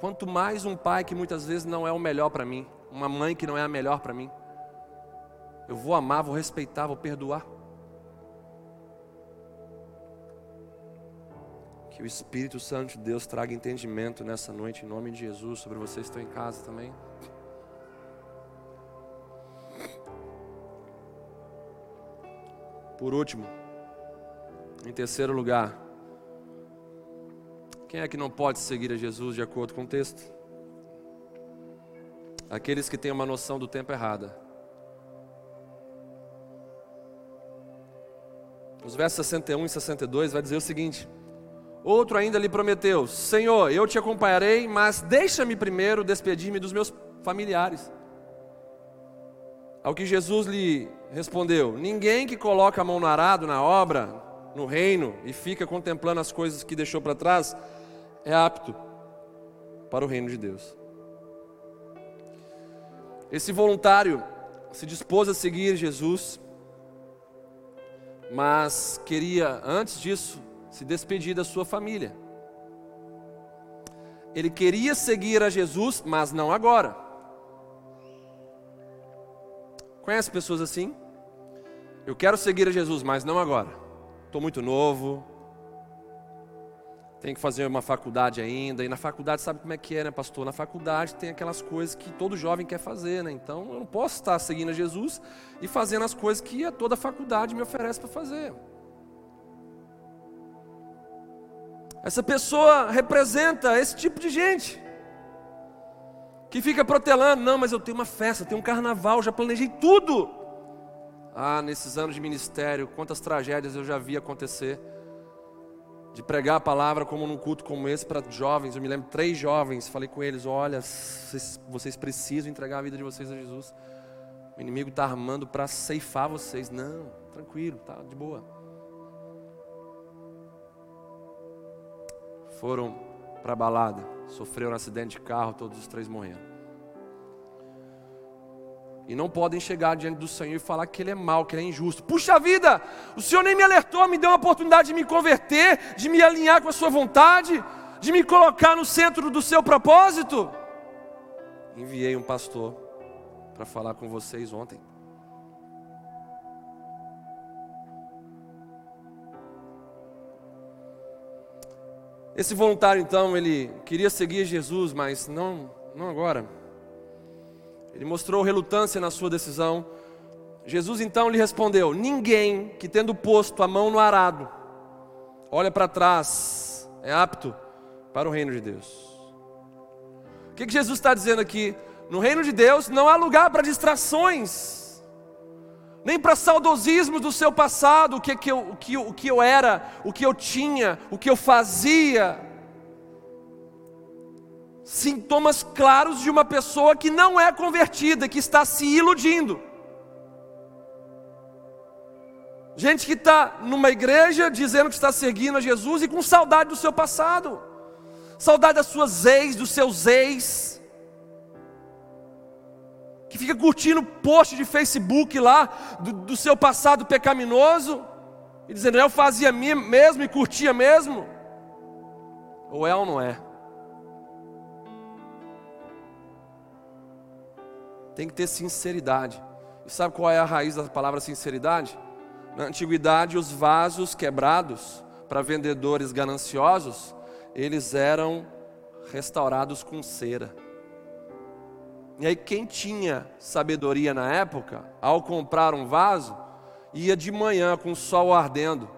Quanto mais um pai que muitas vezes não é o melhor para mim, uma mãe que não é a melhor para mim, eu vou amar, vou respeitar, vou perdoar. Que o Espírito Santo de Deus traga entendimento nessa noite, em nome de Jesus, sobre vocês que estão em casa também. Por último, em terceiro lugar, quem é que não pode seguir a Jesus de acordo com o texto? Aqueles que têm uma noção do tempo errada. Os versos 61 e 62 vai dizer o seguinte: Outro ainda lhe prometeu: Senhor, eu te acompanharei, mas deixa-me primeiro despedir-me dos meus familiares. Ao que Jesus lhe respondeu: Ninguém que coloca a mão no arado, na obra, no reino, e fica contemplando as coisas que deixou para trás, é apto para o reino de Deus. Esse voluntário se dispôs a seguir Jesus, mas queria, antes disso, se despedir da sua família. Ele queria seguir a Jesus, mas não agora. Conhece pessoas assim? Eu quero seguir a Jesus, mas não agora. Estou muito novo. Tenho que fazer uma faculdade ainda. E na faculdade, sabe como é que é, né, pastor? Na faculdade tem aquelas coisas que todo jovem quer fazer, né? Então eu não posso estar seguindo a Jesus e fazendo as coisas que toda faculdade me oferece para fazer. Essa pessoa representa esse tipo de gente que fica protelando, não, mas eu tenho uma festa, tenho um carnaval, já planejei tudo. Ah, nesses anos de ministério, quantas tragédias eu já vi acontecer. De pregar a palavra como num culto como esse para jovens. Eu me lembro, três jovens, falei com eles: olha, vocês, vocês precisam entregar a vida de vocês a Jesus. O inimigo está armando para ceifar vocês. Não, tranquilo, tá de boa. Foram para a balada sofreram um acidente de carro, todos os três morreram. E não podem chegar diante do Senhor e falar que Ele é mau, que Ele é injusto. Puxa vida, o Senhor nem me alertou, me deu uma oportunidade de me converter, de me alinhar com a Sua vontade, de me colocar no centro do Seu propósito. Enviei um pastor para falar com vocês ontem. Esse voluntário então, ele queria seguir Jesus, mas não, não agora. Ele mostrou relutância na sua decisão. Jesus então lhe respondeu: Ninguém que tendo posto a mão no arado, olha para trás, é apto para o reino de Deus. O que, que Jesus está dizendo aqui? No reino de Deus não há lugar para distrações nem para saudosismos do seu passado, o que, que, eu, o, que, o que eu era, o que eu tinha, o que eu fazia. Sintomas claros de uma pessoa que não é convertida, que está se iludindo. Gente que está numa igreja dizendo que está seguindo a Jesus e com saudade do seu passado, saudade das suas ex, dos seus ex que fica curtindo post de Facebook lá do, do seu passado pecaminoso e dizendo eu fazia mesmo e curtia mesmo? Ou é ou não é? Tem que ter sinceridade. E sabe qual é a raiz da palavra sinceridade? Na antiguidade, os vasos quebrados para vendedores gananciosos, eles eram restaurados com cera. E aí, quem tinha sabedoria na época, ao comprar um vaso, ia de manhã com o sol ardendo,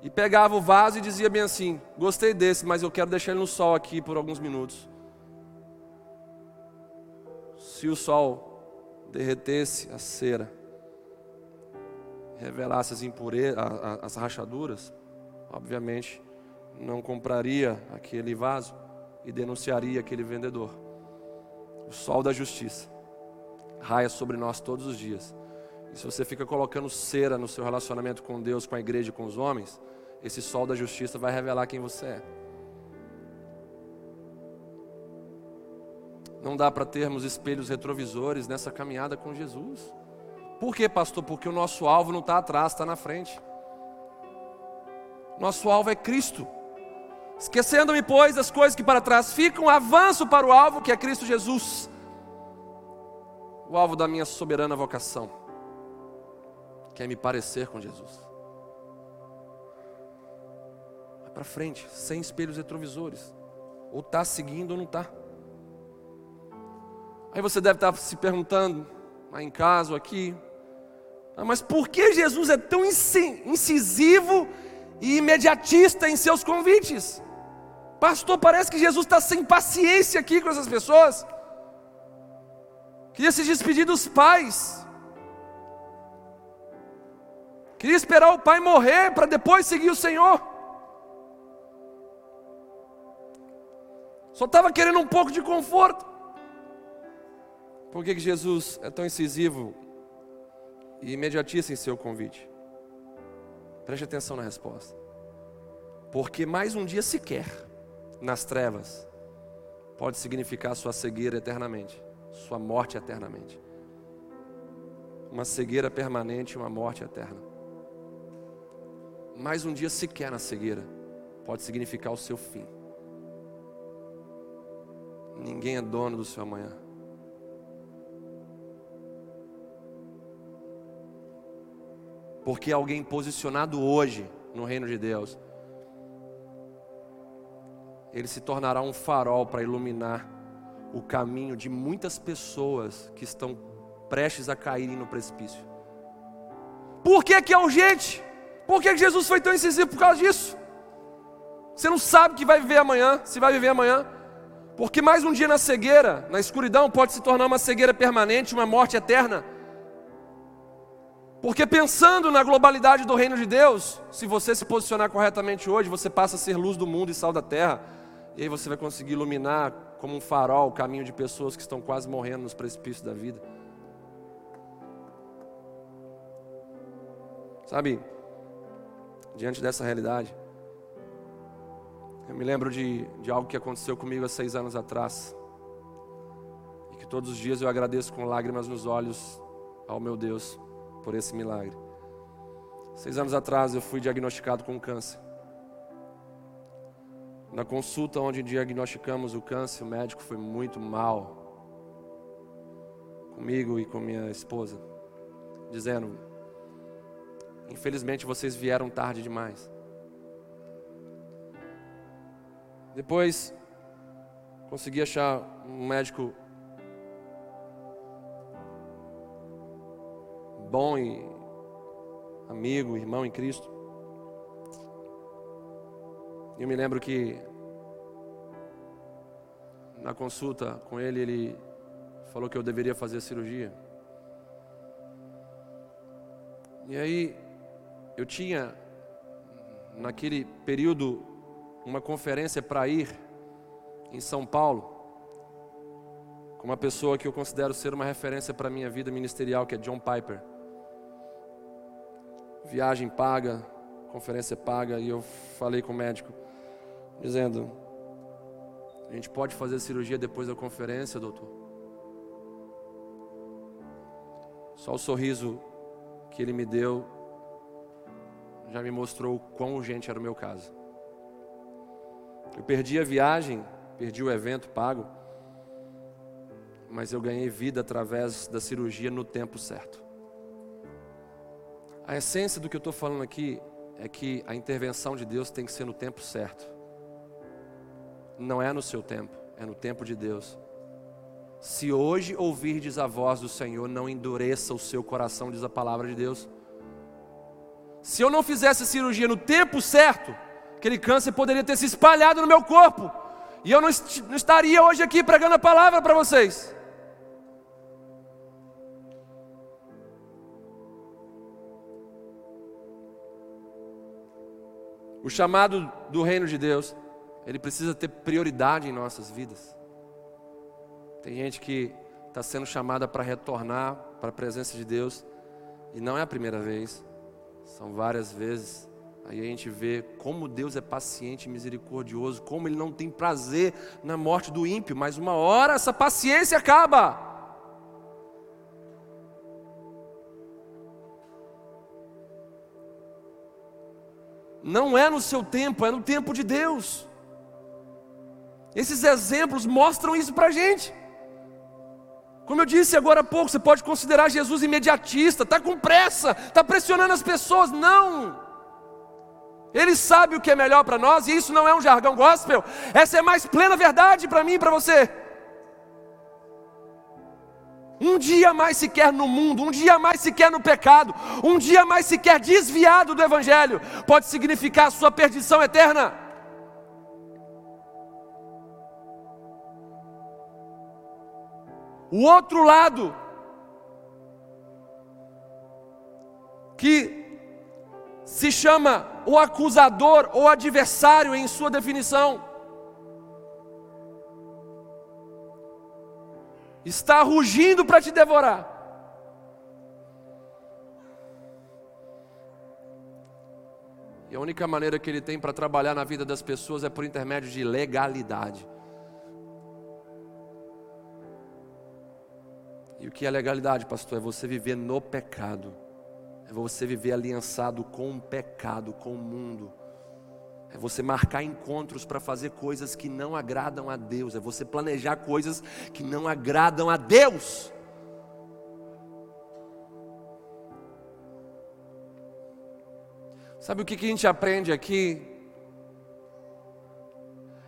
e pegava o vaso e dizia bem assim: Gostei desse, mas eu quero deixar ele no sol aqui por alguns minutos. Se o sol derretesse a cera, revelasse as impurezas, as rachaduras, obviamente não compraria aquele vaso e denunciaria aquele vendedor o sol da justiça raia sobre nós todos os dias. E se você fica colocando cera no seu relacionamento com Deus, com a igreja e com os homens, esse sol da justiça vai revelar quem você é. Não dá para termos espelhos retrovisores nessa caminhada com Jesus. Por quê, pastor? Porque o nosso alvo não está atrás, está na frente. Nosso alvo é Cristo. Esquecendo-me, pois, das coisas que para trás ficam, avanço para o alvo que é Cristo Jesus, o alvo da minha soberana vocação, que é me parecer com Jesus. Vai para frente, sem espelhos retrovisores, ou está seguindo ou não está. Aí você deve estar se perguntando, lá em casa ou aqui, ah, mas por que Jesus é tão incisivo e imediatista em seus convites? Pastor, parece que Jesus está sem paciência aqui com essas pessoas. Queria se despedir dos pais. Queria esperar o pai morrer para depois seguir o Senhor. Só estava querendo um pouco de conforto. Por que, que Jesus é tão incisivo e imediatista em seu convite? Preste atenção na resposta. Porque mais um dia sequer nas trevas pode significar sua cegueira eternamente, sua morte eternamente. uma cegueira permanente e uma morte eterna. Mais um dia sequer na cegueira pode significar o seu fim. Ninguém é dono do seu amanhã. Porque alguém posicionado hoje no reino de Deus, ele se tornará um farol para iluminar o caminho de muitas pessoas que estão prestes a caírem no precipício. Por que, que é urgente? Por que, que Jesus foi tão incisivo por causa disso? Você não sabe que vai viver amanhã, se vai viver amanhã. Porque mais um dia na cegueira, na escuridão, pode se tornar uma cegueira permanente, uma morte eterna. Porque pensando na globalidade do reino de Deus, se você se posicionar corretamente hoje, você passa a ser luz do mundo e sal da terra. E aí você vai conseguir iluminar como um farol o caminho de pessoas que estão quase morrendo nos precipícios da vida. Sabe, diante dessa realidade, eu me lembro de, de algo que aconteceu comigo há seis anos atrás. E que todos os dias eu agradeço com lágrimas nos olhos ao meu Deus por esse milagre. Seis anos atrás eu fui diagnosticado com câncer. Na consulta onde diagnosticamos o câncer, o médico foi muito mal comigo e com minha esposa, dizendo: Infelizmente vocês vieram tarde demais. Depois, consegui achar um médico bom e amigo, irmão em Cristo. Eu me lembro que na consulta com ele, ele falou que eu deveria fazer a cirurgia. E aí, eu tinha, naquele período, uma conferência para ir em São Paulo, com uma pessoa que eu considero ser uma referência para a minha vida ministerial, que é John Piper. Viagem paga, conferência paga, e eu falei com o médico, dizendo: A gente pode fazer cirurgia depois da conferência, doutor? Só o sorriso que ele me deu já me mostrou quão urgente era o meu caso. Eu perdi a viagem, perdi o evento pago, mas eu ganhei vida através da cirurgia no tempo certo. A essência do que eu estou falando aqui é que a intervenção de Deus tem que ser no tempo certo. Não é no seu tempo, é no tempo de Deus. Se hoje ouvirdes a voz do Senhor, não endureça o seu coração, diz a palavra de Deus. Se eu não fizesse cirurgia no tempo certo, aquele câncer poderia ter se espalhado no meu corpo. E eu não, est não estaria hoje aqui pregando a palavra para vocês. O chamado do reino de Deus, ele precisa ter prioridade em nossas vidas. Tem gente que está sendo chamada para retornar para a presença de Deus, e não é a primeira vez, são várias vezes. Aí a gente vê como Deus é paciente e misericordioso, como Ele não tem prazer na morte do ímpio, mas uma hora essa paciência acaba. Não é no seu tempo, é no tempo de Deus. Esses exemplos mostram isso para a gente. Como eu disse agora há pouco, você pode considerar Jesus imediatista, está com pressa, está pressionando as pessoas. Não! Ele sabe o que é melhor para nós, e isso não é um jargão gospel, essa é mais plena verdade para mim e para você. Um dia mais se quer no mundo, um dia mais se quer no pecado, um dia mais se quer desviado do Evangelho, pode significar a sua perdição eterna. O outro lado, que se chama o acusador ou adversário em sua definição. Está rugindo para te devorar. E a única maneira que ele tem para trabalhar na vida das pessoas é por intermédio de legalidade. E o que é legalidade, pastor? É você viver no pecado. É você viver aliançado com o pecado, com o mundo. É você marcar encontros para fazer coisas que não agradam a Deus. É você planejar coisas que não agradam a Deus. Sabe o que a gente aprende aqui?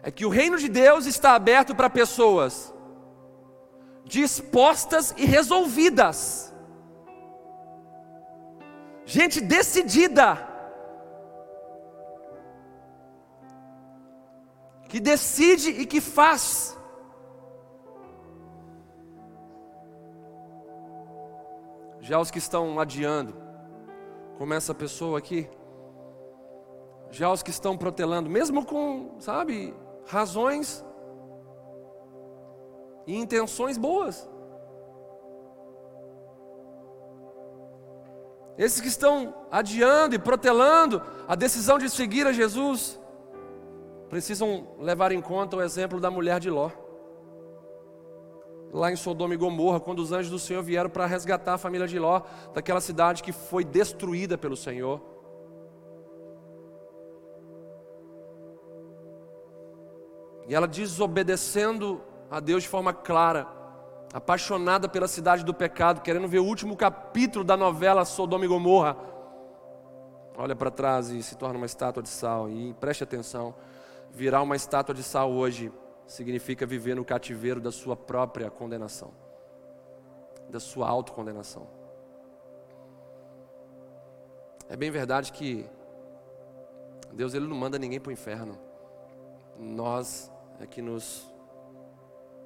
É que o reino de Deus está aberto para pessoas dispostas e resolvidas, gente decidida, que decide e que faz. Já os que estão adiando, como essa pessoa aqui, já os que estão protelando, mesmo com, sabe, razões e intenções boas. Esses que estão adiando e protelando a decisão de seguir a Jesus, precisam levar em conta o exemplo da mulher de Ló. Lá em Sodoma e Gomorra, quando os anjos do Senhor vieram para resgatar a família de Ló daquela cidade que foi destruída pelo Senhor. E ela desobedecendo a Deus de forma clara, apaixonada pela cidade do pecado, querendo ver o último capítulo da novela Sodoma e Gomorra. Olha para trás e se torna uma estátua de sal. E preste atenção: virar uma estátua de sal hoje significa viver no cativeiro da sua própria condenação, da sua autocondenação. É bem verdade que Deus ele não manda ninguém para o inferno. Nós é que nos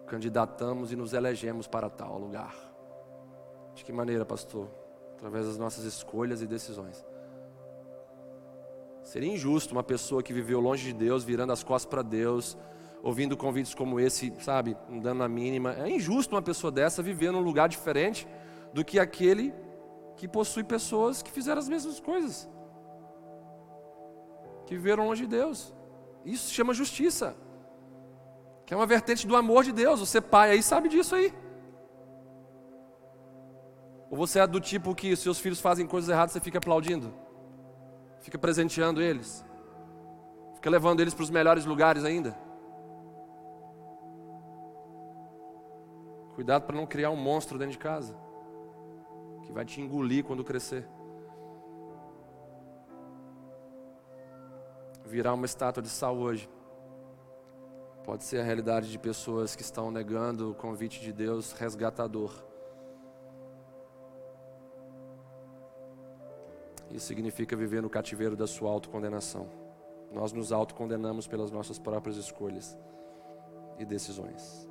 candidatamos e nos elegemos para tal lugar. De que maneira, pastor? Através das nossas escolhas e decisões. Seria injusto uma pessoa que viveu longe de Deus, virando as costas para Deus, ouvindo convites como esse, sabe, dando na mínima. É injusto uma pessoa dessa viver num lugar diferente do que aquele que possui pessoas que fizeram as mesmas coisas, que viveram longe de Deus. Isso chama justiça. Que é uma vertente do amor de Deus. Você pai aí sabe disso aí. Ou você é do tipo que seus filhos fazem coisas erradas, você fica aplaudindo? Fica presenteando eles? Fica levando eles para os melhores lugares ainda? Cuidado para não criar um monstro dentro de casa que vai te engolir quando crescer. Virar uma estátua de sal hoje. Pode ser a realidade de pessoas que estão negando o convite de Deus resgatador. Isso significa viver no cativeiro da sua autocondenação. Nós nos autocondenamos pelas nossas próprias escolhas e decisões.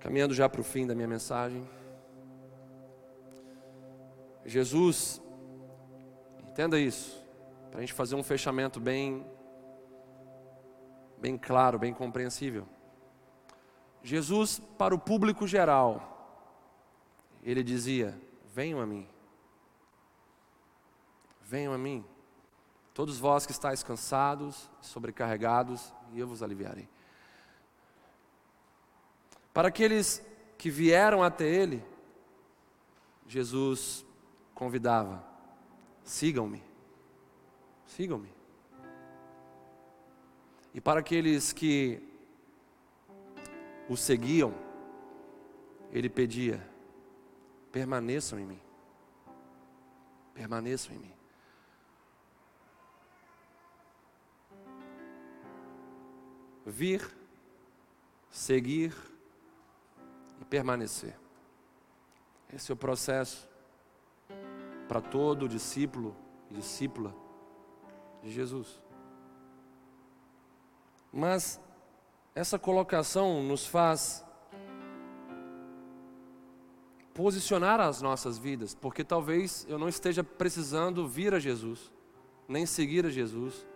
Caminhando já para o fim da minha mensagem. Jesus, entenda isso, para a gente fazer um fechamento bem bem claro, bem compreensível. Jesus, para o público geral, ele dizia: Venham a mim, venham a mim, todos vós que estáis cansados, sobrecarregados, e eu vos aliviarei. Para aqueles que vieram até ele, Jesus convidava: sigam-me, sigam-me. E para aqueles que o seguiam, ele pedia: permaneçam em mim. Permaneçam em mim. Vir, seguir e permanecer. Esse é o processo para todo discípulo e discípula de Jesus. Mas essa colocação nos faz posicionar as nossas vidas, porque talvez eu não esteja precisando vir a Jesus, nem seguir a Jesus,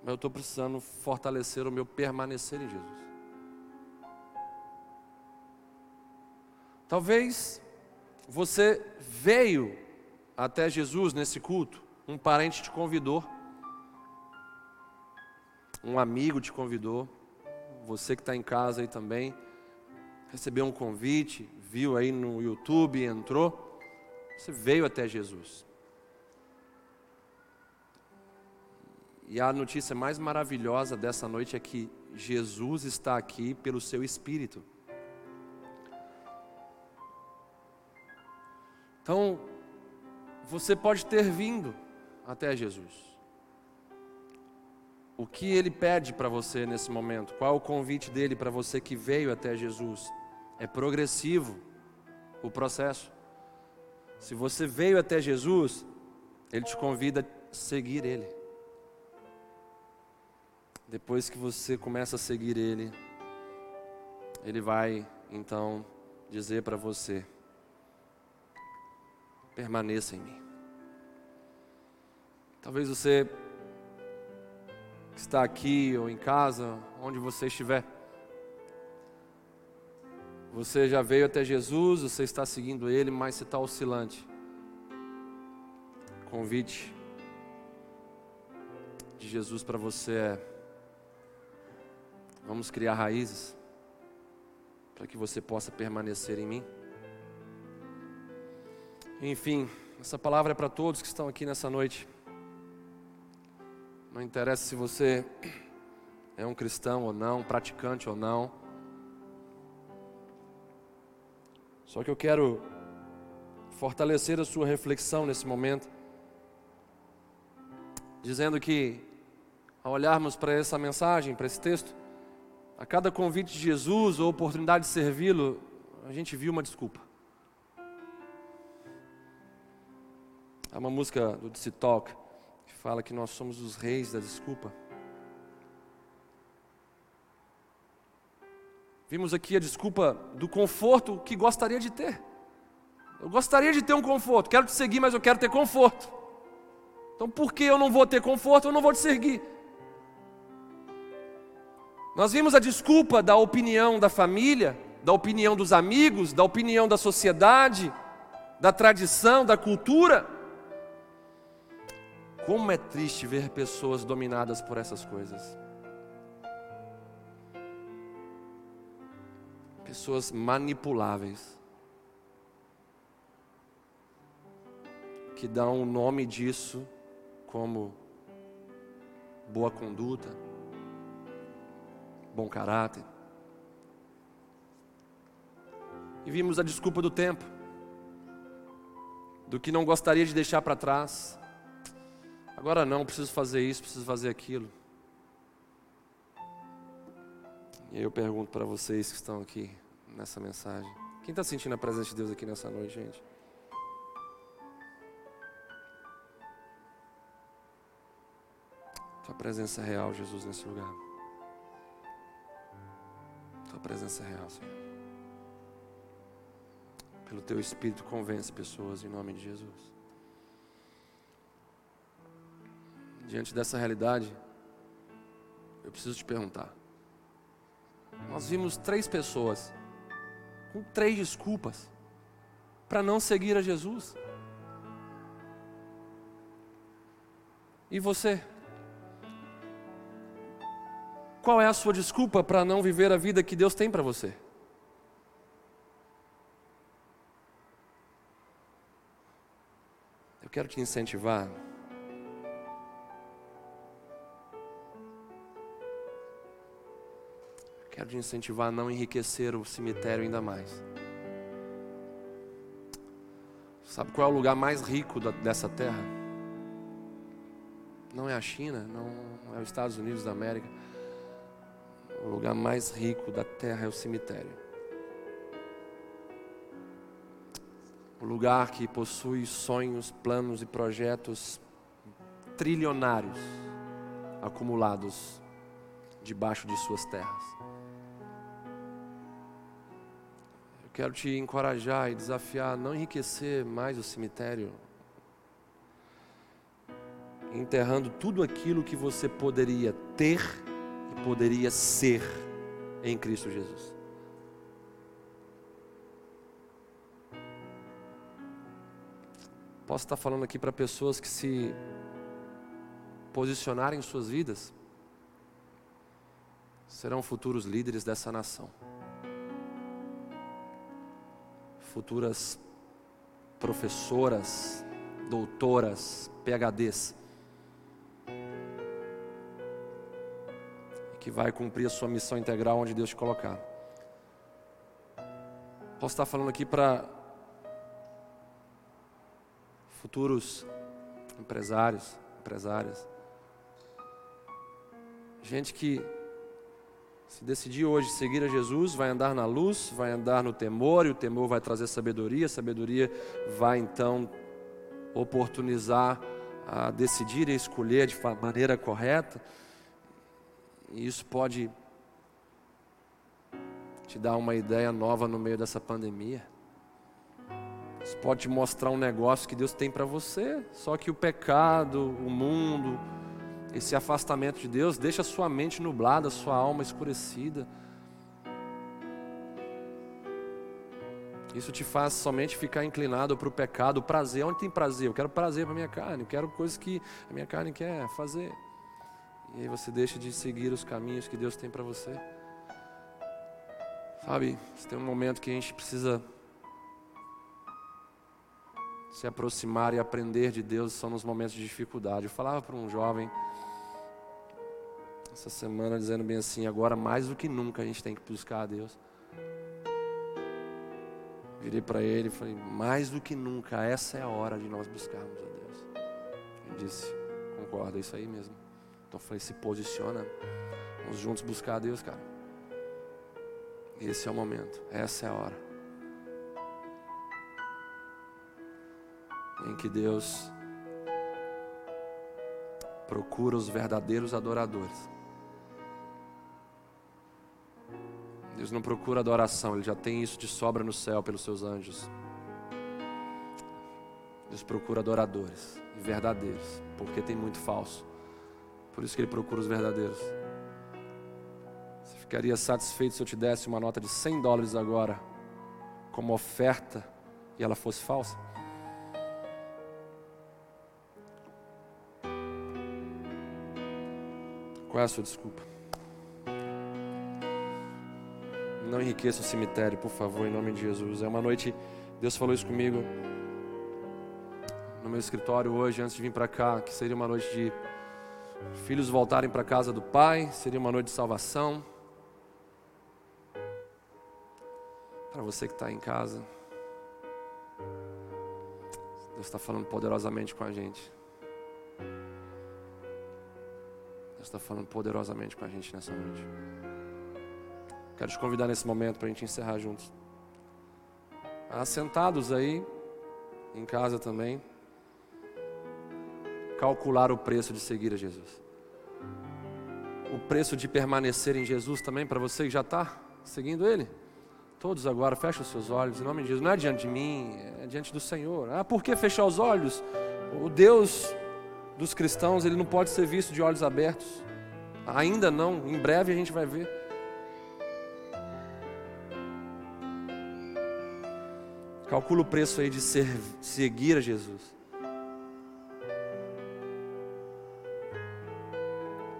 mas eu estou precisando fortalecer o meu permanecer em Jesus. Talvez você veio até Jesus nesse culto, um parente te convidou, um amigo te convidou, você que está em casa aí também, recebeu um convite, viu aí no YouTube, entrou, você veio até Jesus. E a notícia mais maravilhosa dessa noite é que Jesus está aqui pelo seu Espírito. Então, você pode ter vindo até Jesus. O que ele pede para você nesse momento? Qual o convite dele para você que veio até Jesus? É progressivo o processo. Se você veio até Jesus, ele te convida a seguir ele. Depois que você começa a seguir ele, ele vai então dizer para você: permaneça em mim. Talvez você está aqui ou em casa, onde você estiver. Você já veio até Jesus, você está seguindo Ele, mas você está oscilante. Convite de Jesus para você é: vamos criar raízes para que você possa permanecer em mim. Enfim, essa palavra é para todos que estão aqui nessa noite. Não interessa se você é um cristão ou não, praticante ou não. Só que eu quero fortalecer a sua reflexão nesse momento, dizendo que, ao olharmos para essa mensagem, para esse texto, a cada convite de Jesus ou oportunidade de servi-lo, a gente viu uma desculpa. Há uma música do DC Talk fala que nós somos os reis da desculpa. Vimos aqui a desculpa do conforto que gostaria de ter. Eu gostaria de ter um conforto, quero te seguir, mas eu quero ter conforto. Então por que eu não vou ter conforto? Eu não vou te seguir. Nós vimos a desculpa da opinião da família, da opinião dos amigos, da opinião da sociedade, da tradição, da cultura. Como é triste ver pessoas dominadas por essas coisas. Pessoas manipuláveis. Que dão o nome disso como boa conduta, bom caráter. E vimos a desculpa do tempo, do que não gostaria de deixar para trás, Agora não, preciso fazer isso, preciso fazer aquilo. E eu pergunto para vocês que estão aqui nessa mensagem: quem está sentindo a presença de Deus aqui nessa noite, gente? Tua presença é real, Jesus, nesse lugar. Tua presença é real, Senhor. Pelo teu Espírito, convence pessoas em nome de Jesus. Diante dessa realidade, eu preciso te perguntar. Nós vimos três pessoas com três desculpas para não seguir a Jesus. E você? Qual é a sua desculpa para não viver a vida que Deus tem para você? Eu quero te incentivar Quero te incentivar a não enriquecer o cemitério ainda mais. Sabe qual é o lugar mais rico da, dessa terra? Não é a China, não é os Estados Unidos da América. O lugar mais rico da terra é o cemitério. O lugar que possui sonhos, planos e projetos trilionários acumulados debaixo de suas terras. Quero te encorajar e desafiar a não enriquecer mais o cemitério, enterrando tudo aquilo que você poderia ter e poderia ser em Cristo Jesus. Posso estar falando aqui para pessoas que se posicionarem em suas vidas, serão futuros líderes dessa nação. Futuras professoras, doutoras, PhDs, que vai cumprir a sua missão integral onde Deus te colocar. Posso estar falando aqui para futuros empresários, empresárias, gente que se decidir hoje seguir a Jesus, vai andar na luz, vai andar no temor, e o temor vai trazer sabedoria, a sabedoria vai então oportunizar a decidir e escolher de maneira correta. E isso pode te dar uma ideia nova no meio dessa pandemia. Isso pode te mostrar um negócio que Deus tem para você, só que o pecado, o mundo, esse afastamento de Deus deixa sua mente nublada, sua alma escurecida. Isso te faz somente ficar inclinado para o pecado, o prazer. Onde tem prazer? Eu quero prazer para minha carne, eu quero coisas que a minha carne quer fazer. E aí você deixa de seguir os caminhos que Deus tem para você. Sabe, tem um momento que a gente precisa se aproximar e aprender de Deus, são nos momentos de dificuldade. Eu falava para um jovem essa semana dizendo bem assim: agora mais do que nunca a gente tem que buscar a Deus. Virei para ele e falei: mais do que nunca, essa é a hora de nós buscarmos a Deus. Ele disse: concorda, é isso aí mesmo. Então eu falei: se posiciona, vamos juntos buscar a Deus, cara. Esse é o momento, essa é a hora. Em que Deus procura os verdadeiros adoradores. Deus não procura adoração, Ele já tem isso de sobra no céu pelos seus anjos. Deus procura adoradores e verdadeiros, porque tem muito falso. Por isso que Ele procura os verdadeiros. Você ficaria satisfeito se eu te desse uma nota de 100 dólares agora, como oferta, e ela fosse falsa? Qual é a sua desculpa? Não enriqueça o cemitério, por favor, em nome de Jesus. É uma noite, Deus falou isso comigo no meu escritório hoje, antes de vir para cá, que seria uma noite de filhos voltarem para casa do Pai, seria uma noite de salvação. Para você que está em casa, Deus está falando poderosamente com a gente. Deus está falando poderosamente com a gente nessa noite. Quero te convidar nesse momento para a gente encerrar juntos. Assentados aí, em casa também, calcular o preço de seguir a Jesus. O preço de permanecer em Jesus também, para você que já está seguindo Ele. Todos agora, fechem os seus olhos, em nome de Jesus. Não é diante de mim, é diante do Senhor. Ah, por que fechar os olhos? O Deus dos cristãos, ele não pode ser visto de olhos abertos. Ainda não, em breve a gente vai ver. Calcula o preço aí de ser, seguir a Jesus.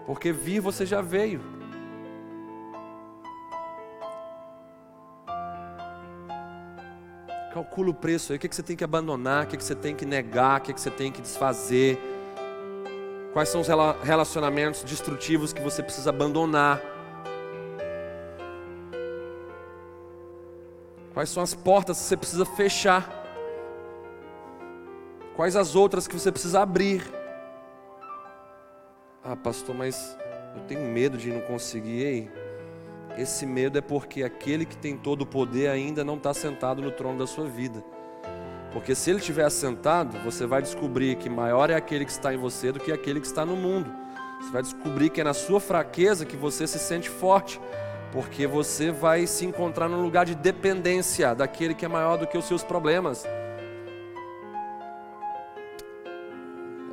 Porque vir você já veio. Calcula o preço aí, o que, você tem que abandonar, o que, você tem que negar, o que, que você tem que desfazer. Quais são os relacionamentos destrutivos que você precisa abandonar. Quais são as portas que você precisa fechar? Quais as outras que você precisa abrir? Ah, pastor, mas eu tenho medo de não conseguir. Ei, esse medo é porque aquele que tem todo o poder ainda não está sentado no trono da sua vida. Porque se ele estiver assentado, você vai descobrir que maior é aquele que está em você do que aquele que está no mundo. Você vai descobrir que é na sua fraqueza que você se sente forte porque você vai se encontrar num lugar de dependência daquele que é maior do que os seus problemas.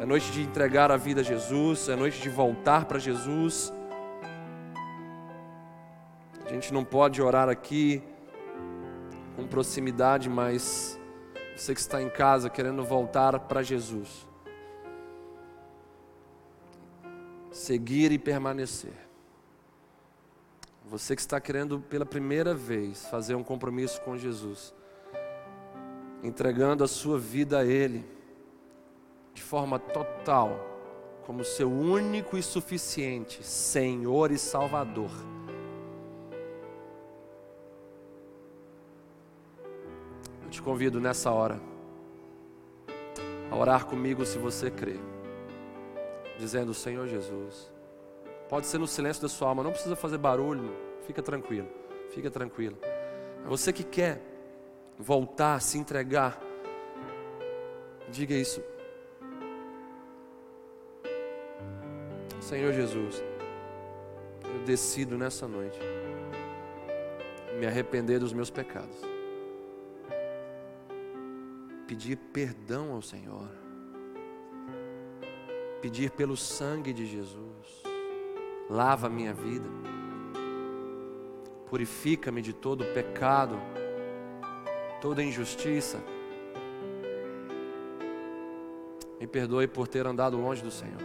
É noite de entregar a vida a Jesus, é noite de voltar para Jesus. A gente não pode orar aqui com proximidade, mas você que está em casa querendo voltar para Jesus. Seguir e permanecer. Você que está querendo pela primeira vez fazer um compromisso com Jesus, entregando a sua vida a Ele, de forma total, como seu único e suficiente Senhor e Salvador. Te convido nessa hora a orar comigo se você crê, dizendo: Senhor Jesus, pode ser no silêncio da sua alma, não precisa fazer barulho, fica tranquilo, fica tranquilo. É você que quer voltar, se entregar, diga isso. Senhor Jesus, eu decido nessa noite me arrepender dos meus pecados, pedir perdão ao Senhor, pedir pelo sangue de Jesus, lava a minha vida, purifica-me de todo pecado toda injustiça. Me perdoe por ter andado longe do Senhor.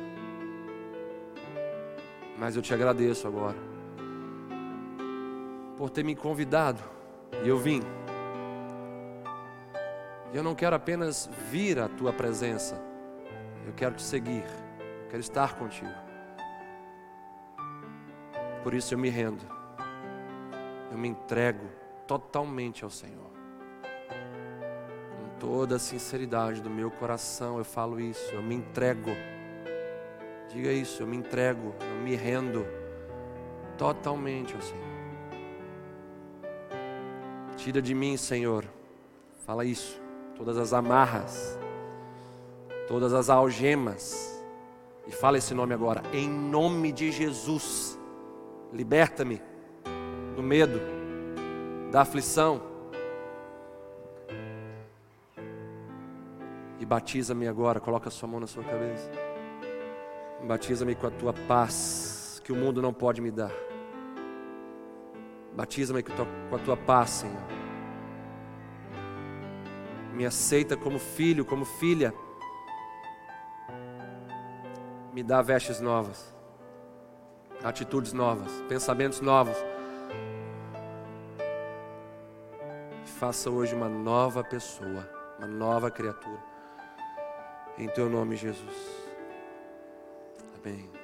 Mas eu te agradeço agora por ter me convidado e eu vim. Eu não quero apenas vir à tua presença, eu quero te seguir, quero estar contigo. Por isso eu me rendo, eu me entrego totalmente ao Senhor. Toda a sinceridade do meu coração eu falo isso, eu me entrego. Diga isso, eu me entrego, eu me rendo totalmente ao Senhor. Tira de mim, Senhor, fala isso, todas as amarras, todas as algemas, e fala esse nome agora, em nome de Jesus, liberta-me do medo, da aflição E batiza-me agora, coloca a sua mão na sua cabeça. Batiza-me com a tua paz, que o mundo não pode me dar. Batiza-me com a tua paz, Senhor. Me aceita como filho, como filha. Me dá vestes novas, atitudes novas, pensamentos novos. Faça hoje uma nova pessoa, uma nova criatura. Em teu nome, Jesus. Amém.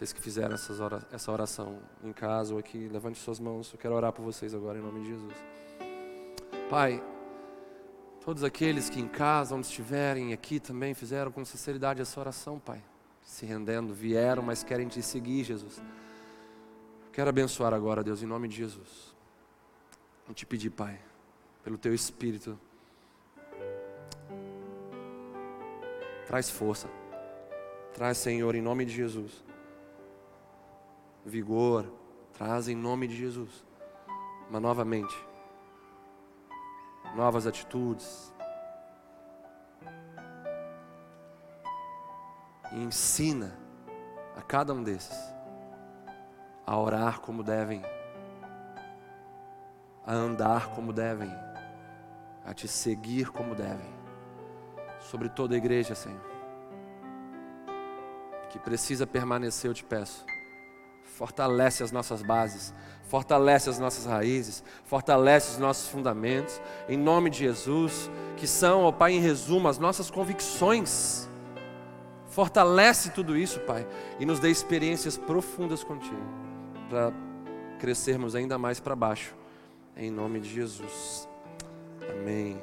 Vocês que fizeram essa oração em casa ou aqui, levante suas mãos. Eu quero orar por vocês agora em nome de Jesus. Pai, todos aqueles que em casa, onde estiverem, aqui também fizeram com sinceridade essa oração, Pai. Se rendendo, vieram, mas querem te seguir, Jesus. Quero abençoar agora, Deus, em nome de Jesus. Vou te pedir, Pai pelo teu espírito. Traz força. Traz, Senhor, em nome de Jesus. Vigor. Traz em nome de Jesus. Uma nova mente. Novas atitudes. E ensina a cada um desses a orar como devem, a andar como devem a te seguir como devem. Sobre toda a igreja, Senhor, que precisa permanecer, eu te peço. Fortalece as nossas bases, fortalece as nossas raízes, fortalece os nossos fundamentos, em nome de Jesus, que são, ó Pai, em resumo, as nossas convicções. Fortalece tudo isso, Pai, e nos dê experiências profundas contigo, para crescermos ainda mais para baixo, em nome de Jesus. Amém.